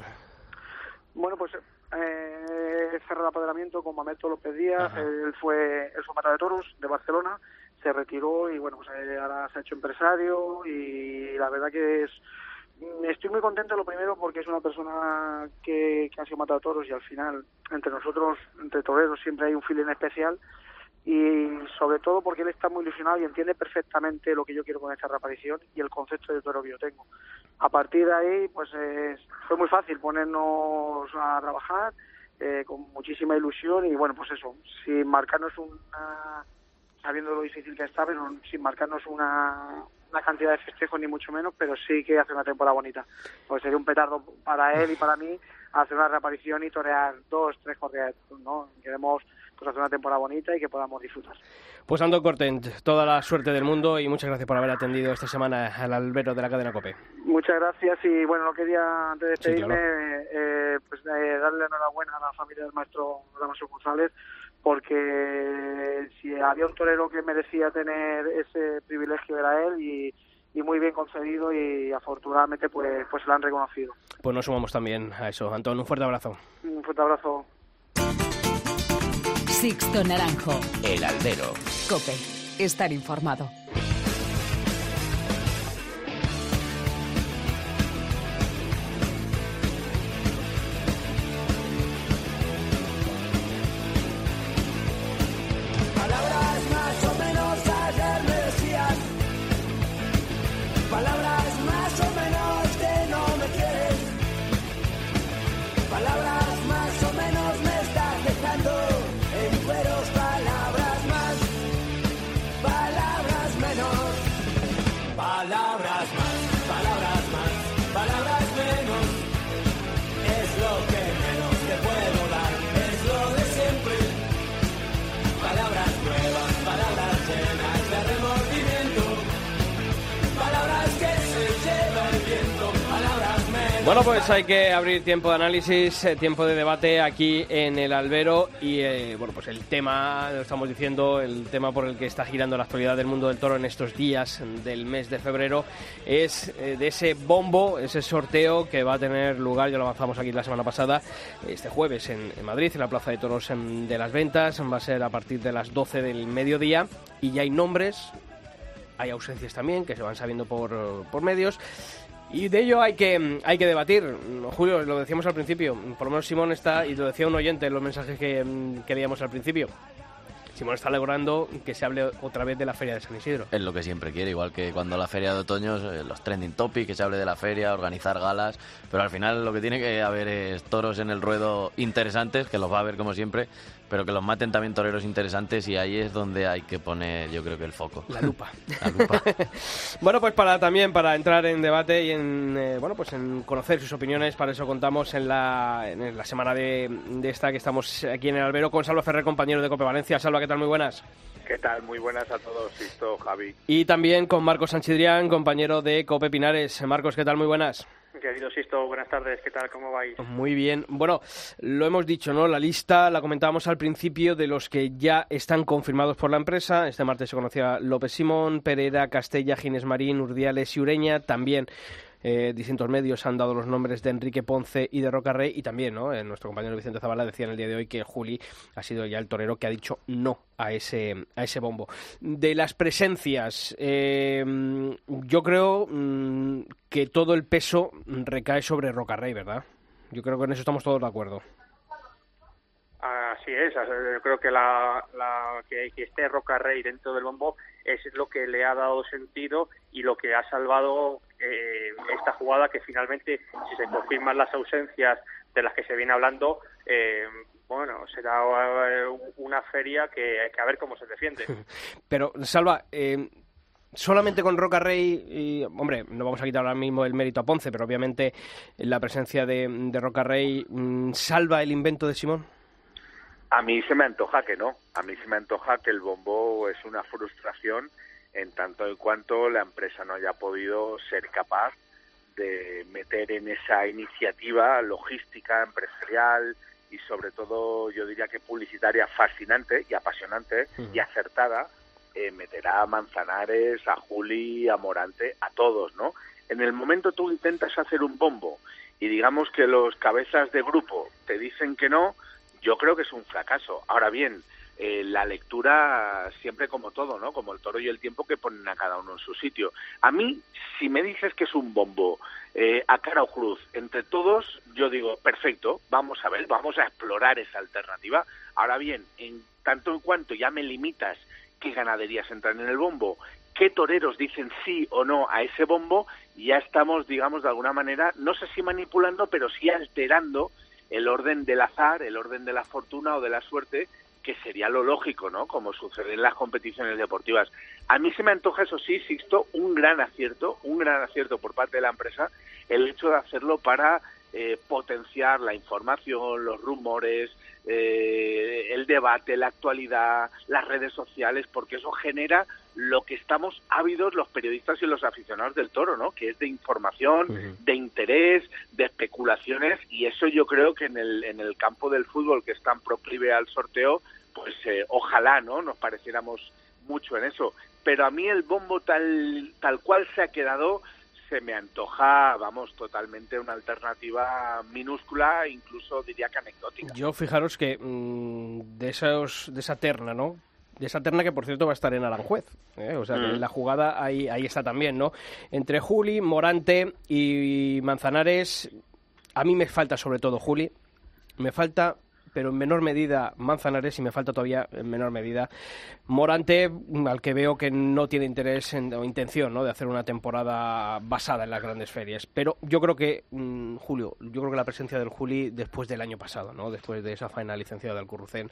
Bueno, pues eh, cerró el apoderamiento con Mameto López Díaz, él fue, el fue de toros de Barcelona, se retiró y bueno, pues eh, ahora se ha hecho empresario y la verdad que es estoy muy contento lo primero porque es una persona que, ha sido matado toros y al final entre nosotros, entre toreros siempre hay un feeling especial y sobre todo porque él está muy ilusionado y entiende perfectamente lo que yo quiero con esta reaparición y el concepto de toro que yo tengo. A partir de ahí, pues fue muy fácil ponernos a trabajar eh, con muchísima ilusión y bueno, pues eso, sin marcarnos una, sabiendo lo difícil que está, pero sin marcarnos una, una cantidad de festejos ni mucho menos, pero sí que hace una temporada bonita. Pues sería un petardo para él y para mí hacer una reaparición y torear dos, tres corridas, ¿no? Queremos pues hacer una temporada bonita y que podamos disfrutar. Pues Ando Cortent, toda la suerte del mundo y muchas gracias por haber atendido esta semana al albero de la cadena COPE. Muchas gracias y bueno, no quería antes de despedirme eh, pues eh, darle enhorabuena a la familia del maestro Damaso González porque si había un torero que merecía tener ese privilegio era él y, y muy bien concedido y afortunadamente pues pues lo han reconocido. Pues nos sumamos también a eso. Antón, un fuerte abrazo. Un fuerte abrazo. Sixto Naranjo. El Albero. Cope. Estar informado. Bueno, pues hay que abrir tiempo de análisis, eh, tiempo de debate aquí en el albero y eh, bueno, pues el tema, lo estamos diciendo, el tema por el que está girando la actualidad del mundo del toro en estos días del mes de febrero es eh, de ese bombo, ese sorteo que va a tener lugar, ya lo avanzamos aquí la semana pasada, este jueves en, en Madrid, en la Plaza de Toros en- de las Ventas, va a ser a partir de las 12 del mediodía y ya hay nombres, hay ausencias también que se van sabiendo por, por medios. Y de ello hay que, hay que debatir. Julio, lo decíamos al principio, por lo menos Simón está, y lo decía un oyente en los mensajes que, que veíamos al principio, Simón está logrando que se hable otra vez de la Feria de San Isidro. Es lo que siempre quiere, igual que cuando la feria de otoño, eh, los trending topics, que se hable de la feria, organizar galas, pero al final lo que tiene que haber es toros en el ruedo interesantes, que los va a haber como siempre, pero que los maten también toreros interesantes y ahí es donde hay que poner yo creo que el foco. La lupa. *laughs* La lupa. *laughs* Bueno, pues para también para entrar en debate y en eh, bueno pues en conocer sus opiniones, para eso contamos en la, en la semana de, de esta que estamos aquí en el albero con Salva Ferrer, compañero de Cope Valencia. Salva, ¿qué tal? Muy buenas. ¿Qué tal? Muy buenas a todos, Sisto, Javi. Y también con Marcos Sanchidrián, compañero de Cope Pinares. Marcos, ¿qué tal? Muy buenas. Sisto, buenas tardes, ¿qué tal? ¿Cómo vais? Muy bien. Bueno, lo hemos dicho, ¿no? La lista la comentábamos al principio de los que ya están confirmados por la empresa. Este martes se conocía López Simón, Pereira, Castella, Gines Marín, Urdiales y Ureña. También eh, distintos medios han dado los nombres de Enrique Ponce y de Roca Rey. Y también, ¿no? Eh, nuestro compañero Vicente Zavala decía en el día de hoy que Juli ha sido ya el torero que ha dicho no a ese, a ese bombo. De las presencias, eh, yo creo mm, que todo el peso recae sobre Roca Rey, ¿verdad? Yo creo que en eso estamos todos de acuerdo. Así es, yo creo que, la, la- que, que Roca Rey dentro del bombo es lo que le ha dado sentido y lo que ha salvado eh, esta jugada que finalmente, si se confirman las ausencias de las que se viene hablando, eh, bueno, será eh, una feria que, que a ver cómo se defiende. *laughs* Pero, Salva, eh, solamente con Roca Rey, y, hombre, no vamos a quitar ahora mismo el mérito a Ponce, pero obviamente la presencia de, de Roca Rey mm, salva el invento de Simón. A mí se me antoja que no. A mí se me antoja que el bombo es una frustración en tanto y cuanto la empresa no haya podido ser capaz de meter en esa iniciativa logística, empresarial y sobre todo yo diría que publicitaria fascinante y apasionante y acertada, eh, meterá a Manzanares, a Juli, a Morante, a todos, ¿no? En el momento tú intentas hacer un bombo y digamos que los cabezas de grupo te dicen que no, yo creo que es un fracaso. Ahora bien, eh, la lectura siempre como todo, ¿no? Como el toro y el tiempo que ponen a cada uno en su sitio. A mí, si me dices que es un bombo eh, a cara o cruz entre todos, yo digo, perfecto, vamos a ver, vamos a explorar esa alternativa. Ahora bien, en tanto en cuanto ya me limitas qué ganaderías entran en el bombo, qué toreros dicen sí o no a ese bombo, ya estamos, digamos, de alguna manera, no sé si manipulando, pero sí alterando el orden del azar, el orden de la fortuna o de la suerte que sería lo lógico, ¿no? Como sucede en las competiciones deportivas. A mí se me antoja, eso sí, Sixto, un gran acierto, un gran acierto por parte de la empresa, el hecho de hacerlo para eh, potenciar la información, los rumores, eh, el debate, la actualidad, las redes sociales, porque eso genera lo que estamos ávidos los periodistas y los aficionados del toro, ¿no? Que es de información, de interés, de especulaciones, y eso yo creo que en el, en el campo del fútbol, que es tan proclive al sorteo, pues eh, ojalá, ¿no? Nos pareciéramos mucho en eso. Pero a mí el bombo tal, tal cual se ha quedado, se me antoja, vamos, totalmente una alternativa minúscula, incluso diría que anecdótica. Yo fijaros que mm, de, esos, de esa terna, ¿no? De esa terna que, por cierto, va a estar en Aranjuez. ¿eh? O sea, que Mm. la jugada ahí, ahí está también, ¿no? Entre Juli, Morante y Manzanares, a mí me falta sobre todo Juli. Me falta, pero en menor medida, Manzanares y me falta todavía en menor medida Morante, al que veo que no tiene interés en- o intención ¿no? de hacer una temporada basada en las grandes ferias. Pero yo creo que, mm, Julio, yo creo que la presencia del Juli después del año pasado, ¿no? después de esa faena licenciada del Currucén,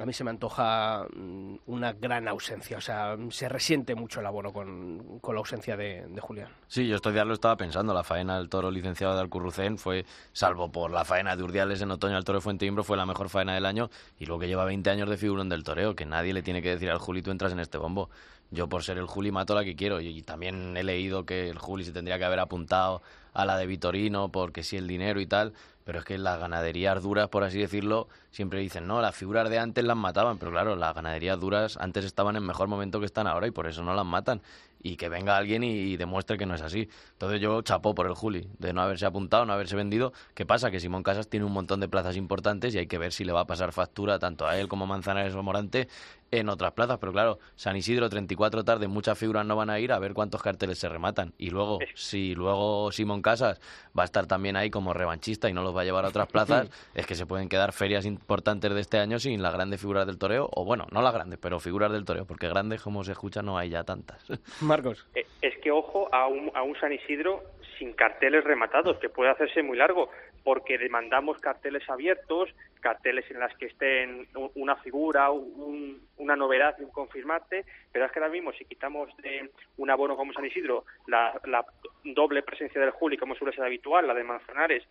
a mí se me antoja mm, una gran ausencia. O sea, se resiente mucho el abono con, con la ausencia de, de Julián. Sí, yo estos días lo estaba pensando. La faena del toro licenciado de Alcurrucén fue, salvo por la faena de Urdiales en otoño al toro de Fuenteimbro, fue la mejor faena del año. Y luego que lleva 20 años de figurón del toreo, que nadie le tiene que decir al Juli, tú entras en este bombo. Yo, por ser el Juli, mato la que quiero. Y, y también he leído que el Juli se tendría que haber apuntado a la de Vitorino, porque sí el dinero y tal. Pero es que las ganaderías duras, por así decirlo, siempre dicen, no, las figuras de antes las mataban. Pero claro, las ganaderías duras antes estaban en mejor momento que están ahora y por eso no las matan. Y que venga alguien y, y demuestre que no es así. Entonces yo chapó por el Juli, de no haberse apuntado, no haberse vendido. ¿Qué pasa? Que Simón Casas tiene un montón de plazas importantes y hay que ver si le va a pasar factura tanto a él como a Manzanares o Morante en otras plazas. Pero claro, San Isidro, 34 tarde, muchas figuras no van a ir a ver cuántos carteles se rematan. Y luego, si luego Simón Casas va a estar también ahí como revanchista y no los va a llevar a otras *laughs* plazas, es que se pueden quedar ferias importantes de este año sin las grandes figuras del toreo. O bueno, no las grandes, pero figuras del toreo, porque grandes, como se escucha, no hay ya tantas. *laughs* Marcos. Eh, Es que ojo a un, a un San Isidro sin carteles rematados, que puede hacerse muy largo, porque demandamos carteles abiertos, carteles en las que estén una figura, un- una novedad y un confirmante, pero es que ahora mismo si quitamos de un abono como San Isidro la, la doble presencia del Juli, como suele ser habitual, la de Manzanares,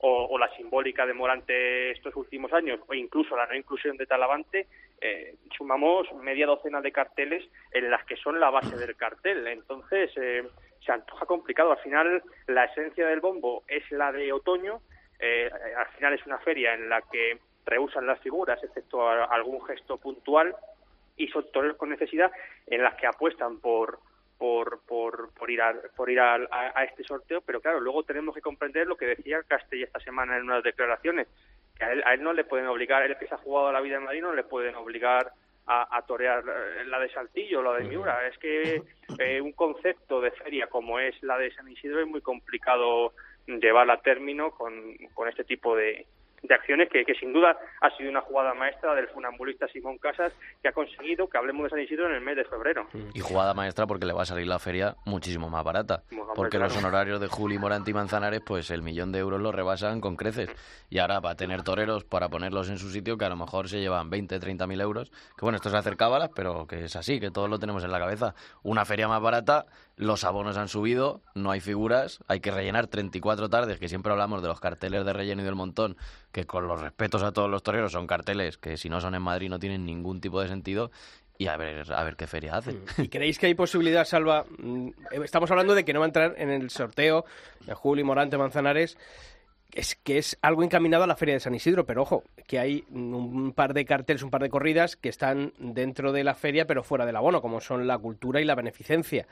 o, o la simbólica de Morante estos últimos años, o incluso la no inclusión de Talavante, eh, sumamos media docena de carteles en las que son la base del cartel. Entonces, eh, se antoja complicado. Al final, la esencia del bombo es la de otoño. eh, al final es una feria en la que rehusan las figuras, excepto a- algún gesto puntual, y son toreros con necesidad en las que apuestan por por, por, por ir, a, por ir al- a, a este sorteo, pero claro, luego tenemos que comprender lo que decía Castell esta semana en unas declaraciones, que a él, a él no le pueden obligar, él que se ha jugado la vida en Madrid, no le pueden obligar a, a torear eh, la de Saltillo, la de Miura. Es que *laughs* eh, un concepto de feria como es la de San Isidro es muy complicado llevarla a término con, con este tipo de, de acciones que, que sin duda ha sido una jugada maestra del funambulista Simón Casas que ha conseguido que hablemos de San Isidro en el mes de febrero. Y jugada maestra porque le va a salir la feria muchísimo más barata. Hombre, Porque claro. los honorarios de Juli, Morante y Manzanares, pues el millón de euros lo rebasan con creces. Y ahora va a tener toreros para ponerlos en su sitio que a lo mejor se llevan 20, 30 mil euros. Que bueno, esto es hacer cábalas, pero que es así, que todos lo tenemos en la cabeza. Una feria más barata los abonos han subido, no hay figuras, hay que rellenar 34 tardes, que siempre hablamos de los carteles de relleno y del montón, que con los respetos a todos los toreros son carteles que si no son en Madrid no tienen ningún tipo de sentido y a ver, a ver qué feria hacen. ¿Y creéis que hay posibilidad, Salva? mm, Estamos hablando de que no va a entrar en el sorteo de Juli Morante Manzanares, es que es algo encaminado a la Feria de San Isidro, pero ojo, que hay un par de carteles, un par de corridas que están dentro de la feria, pero fuera del abono, como son la cultura y la beneficencia.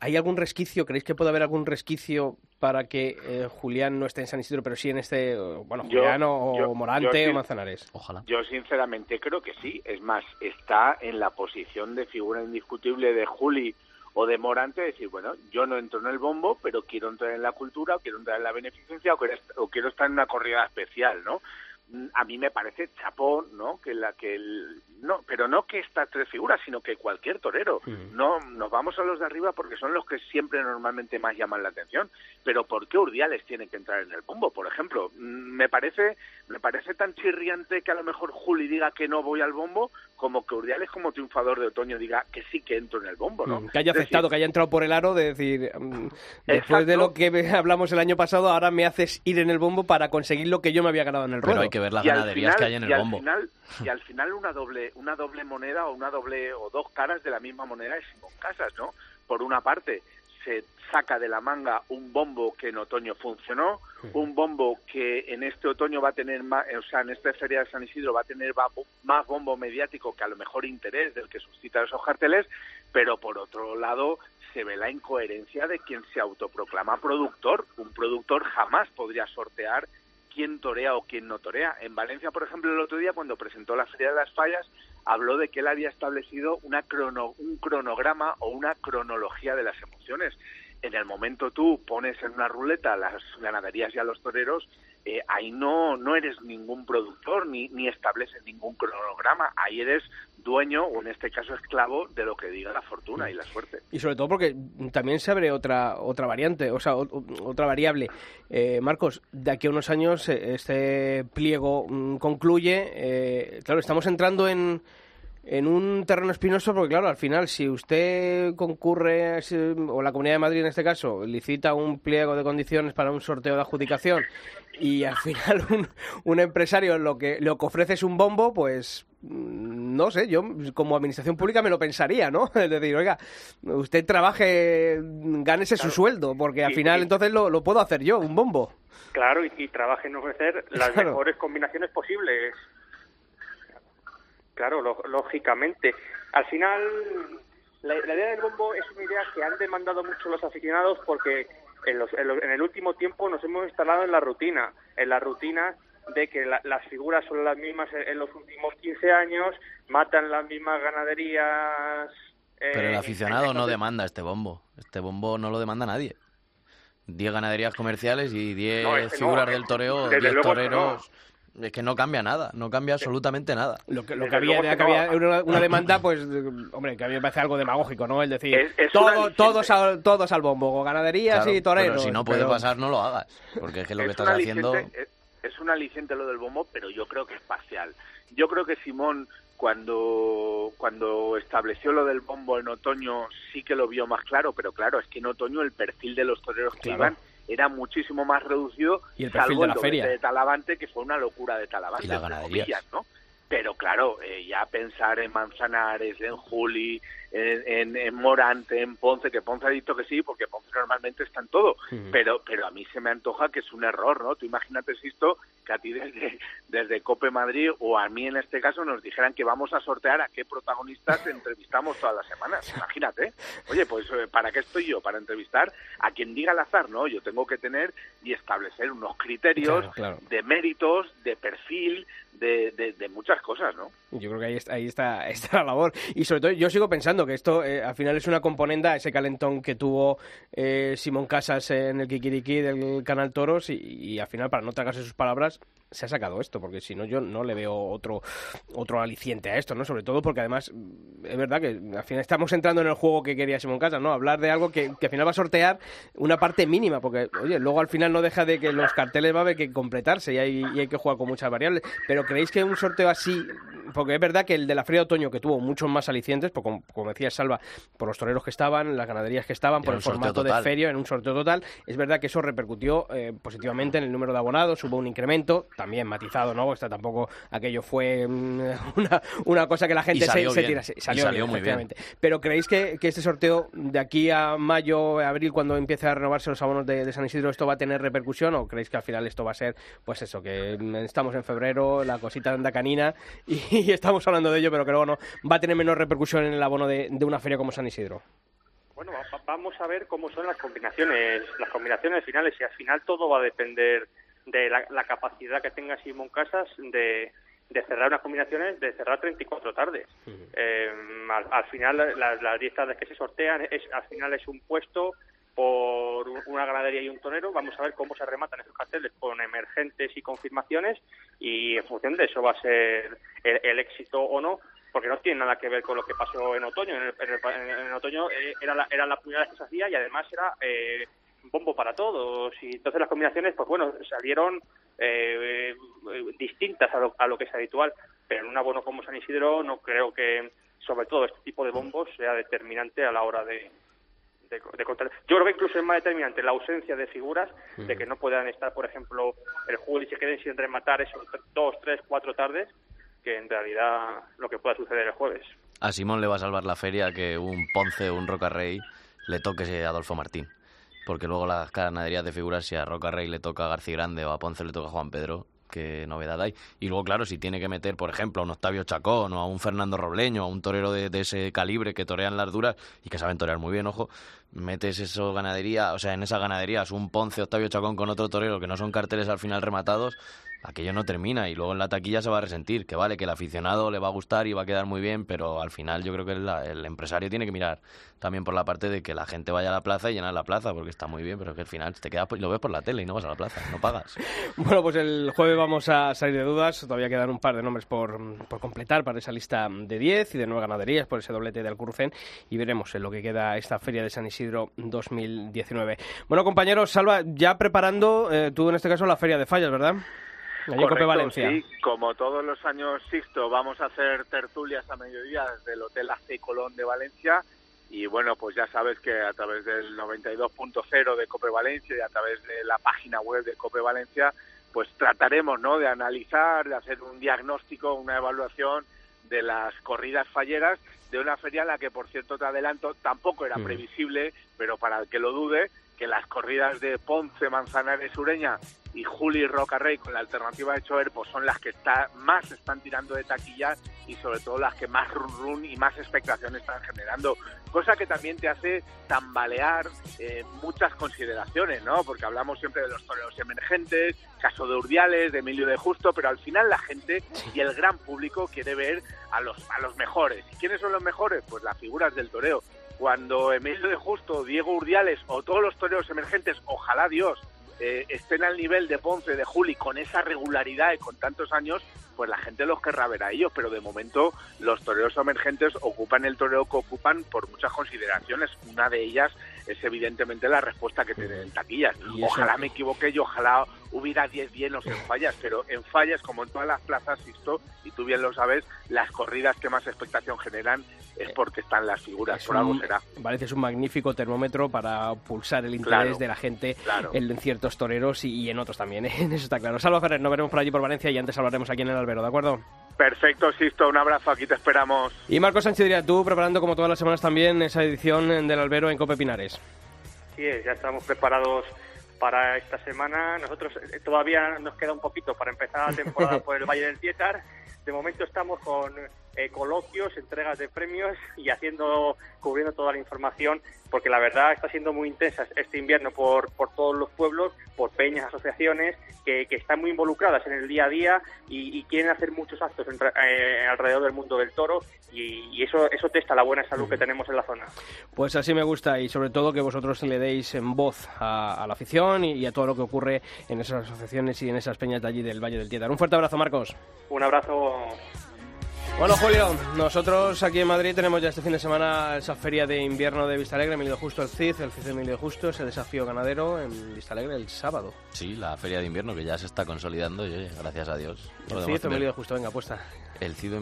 ¿Hay algún resquicio? ¿Creéis que puede haber algún resquicio para que eh, Julián no esté en San Isidro, pero sí en este, eh, bueno, Yo- Julián o yo- Morante yo o Manzanares? Ojalá. Yo sinceramente creo que sí. Es más, está en la posición de figura indiscutible de Juli o de Morante decir, bueno, yo no entro en el bombo, pero quiero entrar en la cultura, o quiero entrar en la beneficencia, o quiero, o quiero estar en una corrida especial, ¿no? Mm, A mí me parece chapón, ¿no? Que la que el, no, pero no que estas tres figuras, sino que cualquier torero. No, nos vamos a los de arriba porque son los que siempre normalmente más llaman la atención. Pero ¿por qué Urdiales tiene que entrar en el bombo, por ejemplo? Mm, Me parece, me parece tan chirriante que a lo mejor Juli diga que no voy al bombo, como que Urdiales como triunfador de otoño diga que sí que entro en el bombo, ¿no? Mm, Que haya decir, aceptado, que haya entrado por el aro de decir, mm, *laughs* después de lo que *laughs* hablamos el año pasado, ahora me haces ir en el bombo para conseguir lo que yo me había ganado en el Pero ruedo. hay que ver las ganaderías final- que hay en y el al bombo. final- *laughs* y al final una doble una doble moneda o una doble o dos caras de la misma moneda es Simón Casas, ¿no? Por una parte se saca de la manga un bombo que en otoño funcionó, un bombo que en este otoño va a tener más, o sea, en esta feria de San Isidro va a tener más bombo mediático que a lo mejor interés del que suscita esos carteles, pero por otro lado se ve la incoherencia de quien se autoproclama productor. Un productor jamás podría sortear quién torea o quién no torea. En Valencia, por ejemplo, el otro día, cuando presentó la Feria de las Fallas, habló de que él había establecido una crono- un cronograma o una cronología de las emociones. En el momento tú pones en una ruleta las ganaderías y a los toreros, eh, ahí no, no eres ningún productor ni, ni estableces ningún cronograma. Ahí eres dueño, o en este caso esclavo, de lo que diga la fortuna y la suerte. Y sobre todo porque también se abre otra otra variante, o sea, o- otra variable. Eh, Marcos, de aquí a unos años eh, este pliego mm, concluye. eh, claro, estamos entrando en, en un terreno espinoso porque, claro, al final, si usted concurre, o la Comunidad de Madrid en este caso, licita un pliego de condiciones para un sorteo de adjudicación y al final *laughs* un, un empresario lo que, lo que ofrece es un bombo, pues mm, no sé, yo como administración pública me lo pensaría, ¿no? *laughs* Es decir, oiga, usted trabaje, gánese su sueldo, porque al Y- final y- entonces lo, lo puedo hacer yo, un bombo. Claro, y, y trabaje en ofrecer las *laughs* Claro. mejores combinaciones posibles. Claro, lo- lógicamente. Al final, la, la idea del bombo es una idea que han demandado mucho los aficionados porque en, los- en los- en el último tiempo nos hemos instalado en la rutina, en la rutina de que la- las figuras son las mismas en, en los últimos 15 años, matan las mismas ganaderías. eh, Pero el aficionado no demanda este bombo. Este bombo no lo demanda nadie. 10 ganaderías comerciales y 10 No, es que no, figuras eh, del toreo, desde 10 luego que toreros. Es que no cambia nada, no cambia absolutamente nada. Lo que, lo que había, era que que no. había una, una *laughs* demanda, pues, hombre, que a mí me parece algo demagógico, ¿no? El decir, Es- es todo- todos, al, todos al bombo, ganaderías Claro, y toreros. pero si no puede pero- pasar, no lo hagas. Porque es que lo que es estás haciendo... es- es un aliciente lo del bombo, pero yo creo que es parcial. Yo creo que Simón, cuando, cuando estableció lo del bombo en otoño, sí que lo vio más claro, pero claro, es que en otoño el perfil de los toreros que iban era muchísimo más reducido, Y el perfil salvo de el la doblete feria. de Talavante, que fue una locura de Talavante, Y las entre ganaderías. comillas, ¿no? Pero claro, eh, ya pensar en Manzanares, en Juli, en, en- en Morante, en Ponce, que Ponce ha dicho que sí, porque Ponce normalmente está en todo, pero pero a mí se me antoja que es un error, ¿no? Tú imagínate, Sisto, que a ti desde, desde Cope Madrid o a mí en este caso nos dijeran que vamos a sortear a qué protagonistas *laughs* entrevistamos todas las semanas. Imagínate. Oye, pues eh, ¿para qué estoy yo? Para entrevistar a quien diga al azar, ¿no? Yo tengo que tener y establecer unos criterios Claro, claro. de méritos, de perfil, de, de, de muchas cosas, ¿no? Yo creo que ahí está, ahí está, *laughs* está la labor. Y sobre todo, yo sigo pensando que esto eh, al final es una componenda, ese calentón que tuvo eh, Simón Casas en el Kikiriki del Canal Toros, y, y al final, para no tragarse sus palabras, se ha sacado esto, porque si no, yo no le veo otro, otro aliciente a esto, ¿no? Sobre todo porque además, mm, es verdad que al final estamos entrando en el juego que quería Simón Casas, ¿no? Hablar de algo que, que al final va a sortear una parte mínima, porque, oye, luego al final no deja de que los carteles va a haber que completarse y hay, y hay que jugar con muchas variables. Pero ¿creéis que un sorteo así porque es verdad que el de la Feria de Otoño, que tuvo muchos más alicientes, por, como, como decía Salva, por los toreros que estaban, las ganaderías que estaban, por el formato de feria, en un sorteo total, es verdad que eso repercutió eh, positivamente en el número de abonados, hubo un incremento, también matizado, ¿no? Esta tampoco aquello fue mm, *laughs* una, una cosa que la gente Y salió se, se. Y Salió, salió bien, muy bien. Pero ¿creéis que, que este sorteo de aquí a mayo, abril, cuando empiece a renovarse los abonos de, de San Isidro, esto va a tener repercusión o creéis que al final esto va a ser, pues eso, que mm, estamos en febrero, la cosita anda canina *laughs* y, y estamos hablando de ello, pero que luego no va a tener menos repercusión en el abono de, de una feria como San Isidro? Bueno, va- vamos a ver cómo son las combinaciones, las combinaciones finales y al final todo va a depender de la, la capacidad que tenga Simón Casas de, de cerrar unas combinaciones, de cerrar 34 tardes. Eh, al, al final las, las 10 tardes que se sortean es al final es un puesto por un- una ganadería y un tonero. Vamos a ver cómo se rematan esos carteles con emergentes y confirmaciones y en función de eso va a ser el, el éxito o no porque no tiene nada que ver con lo que pasó en otoño. En, el- en el- en otoño eh, era, la, era la primera vez que se hacía y además era eh, bombo para todos. Y entonces las combinaciones, pues bueno, salieron eh, eh, distintas a lo, a lo que es habitual. Pero en un abono como San Isidro no creo que, sobre todo, este tipo de bombos sea determinante a la hora de, de, de contar. Yo creo que incluso es más determinante la ausencia de figuras, de que no puedan estar, por ejemplo, el juego y se queden sin rematar esos dos, tres, cuatro tardes, que en realidad lo que pueda suceder el jueves. A Simón le va a salvar la feria que un Ponce o un Rocarrey le toque ese Adolfo Martín. Porque luego las ganaderías de figuras, si a Rocarrey le toca a García Grande o a Ponce le toca a Juan Pedro, qué novedad hay. Y luego, claro, si tiene que meter, por ejemplo, a un Octavio Chacón o a un Fernando Robleño, a un torero de, de ese calibre que torean las duras y que saben torear muy bien, ojo, metes eso ganadería, o sea, en esa ganadería, un Ponce, Octavio Chacón con otro torero que no son carteles al final rematados, aquello no termina y luego en la taquilla se va a resentir, que vale, que el aficionado le va a gustar y va a quedar muy bien, pero al final yo creo que el empresario tiene que mirar también por la parte de que la gente vaya a la plaza y llenar la plaza, porque está muy bien, pero que al final te quedas y lo ves por la tele y no vas a la plaza, no pagas. *laughs* Bueno, pues el jueves vamos a salir de dudas. Todavía quedan un par de nombres por, por completar para esa lista de 10 y de nueve ganaderías por ese doblete de Alcurfen y veremos en lo que queda esta Feria de San Isidro 2019. Bueno, compañeros, Salva, ya preparando eh, tú en este caso la Feria de Fallas, ¿verdad? Correcto, Valencia. sí. Como todos los años, Sixto, vamos a hacer tertulias a mediodía desde el Hotel AC Colón de Valencia. Y bueno, pues ya sabes que a través del 92.0 de Cope Valencia y a través de la página web de Cope Valencia, pues trataremos ¿no? de analizar, de hacer un diagnóstico, una evaluación de las corridas falleras de una feria en la que, por cierto, te adelanto, tampoco era Mm. previsible, pero para el que lo dude, que las corridas de Ponce, Manzanares, Ureña y Juli Rocarrey con la alternativa de Choer pues son las que está, más están tirando de taquilla y sobre todo las que más run y más expectación están generando. Cosa que también te hace tambalear eh, muchas consideraciones, ¿no? Porque hablamos siempre de los toreros emergentes, caso de Urdiales, de Emilio de Justo, pero al final la gente y el gran público quiere ver a los, a los mejores. ¿Y quiénes son los mejores? Pues las figuras del toreo. Cuando Emilio de Justo, Diego Urdiales o todos los toreros emergentes, ojalá Dios, eh, estén al nivel de Ponce, de Juli, con esa regularidad y con tantos años, pues la gente los querrá ver a ellos, pero de momento los toreros emergentes ocupan el toreo que ocupan por muchas consideraciones. Una de ellas es evidentemente la respuesta que tienen en taquillas. Ojalá me equivoque y ojalá hubiera 10 llenos en fallas, pero en fallas, como en todas las plazas, Sisto, y tú bien lo sabes, las corridas que más expectación generan es porque están las figuras, Es por algo un- será. Valencia es un magnífico termómetro para pulsar el interés Claro, de la gente claro. en ciertos toreros y, y en otros también. ¿eh? *laughs* Eso está claro. Salva Ferrer, nos veremos por allí por Valencia y antes hablaremos aquí en el Albero, ¿de acuerdo? Perfecto, Sisto, un abrazo, aquí te esperamos. Y Marcos Sánchez diría tú preparando como todas las semanas también esa edición del Albero en Cope Pinares. Sí, ya estamos preparados para esta semana. Nosotros eh, todavía nos queda un poquito para empezar la temporada *laughs* por el Valle del Tietar. De momento estamos con eh, coloquios, entregas de premios *laughs* y haciendo, cubriendo toda la información, porque la verdad está siendo muy intensa este invierno por, por todos los pueblos, por peñas, asociaciones que, que están muy involucradas en el día a día y, y quieren hacer muchos actos entre- eh, alrededor del mundo del toro y, y eso, eso testa la buena salud que tenemos en la zona. Pues así me gusta y sobre todo que vosotros le deis en voz a, a la afición y, y a todo lo que ocurre en esas asociaciones y en esas peñas de allí del Valle del Tietar. Un fuerte abrazo, Marcos. Un abrazo. Bueno, Julio, nosotros aquí en Madrid tenemos ya este fin de semana esa feria de invierno de Vista Alegre, Emilio Justo, el CID, el CID de Emilio Justo, ese desafío ganadero en Vista Alegre el sábado. Sí, la feria de invierno que ya se está consolidando, y, oye, gracias a Dios. El CID Emilio Justo, venga, apuesta. El CID,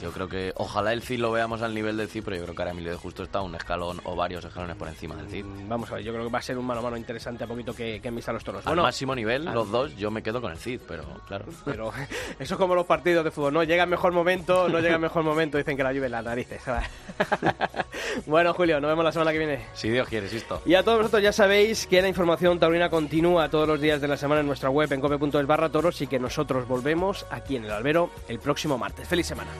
yo creo que ojalá el CID lo veamos al nivel del CID, pero yo creo que ahora Emilio de Justo está un escalón o varios escalones por encima del CID. Vamos a ver, yo creo que va a ser un mano a mano interesante a poquito que, que en Vista los Toros. Al Bueno, máximo nivel, al- los dos, yo me quedo con el CID, pero claro. pero *laughs* eso es como los partidos de fútbol, ¿no? Llega el mejor momento, no llega el mejor momento, dicen que la lluvia en las narices. *laughs* bueno, Julio, nos vemos la semana que viene. Si Dios quiere, insisto. Y a todos vosotros ya sabéis que la información taurina continúa todos los días de la semana en nuestra web en cope.es barra toros y que nosotros volvemos aquí en el albero el próximo martes. ¡Feliz semana!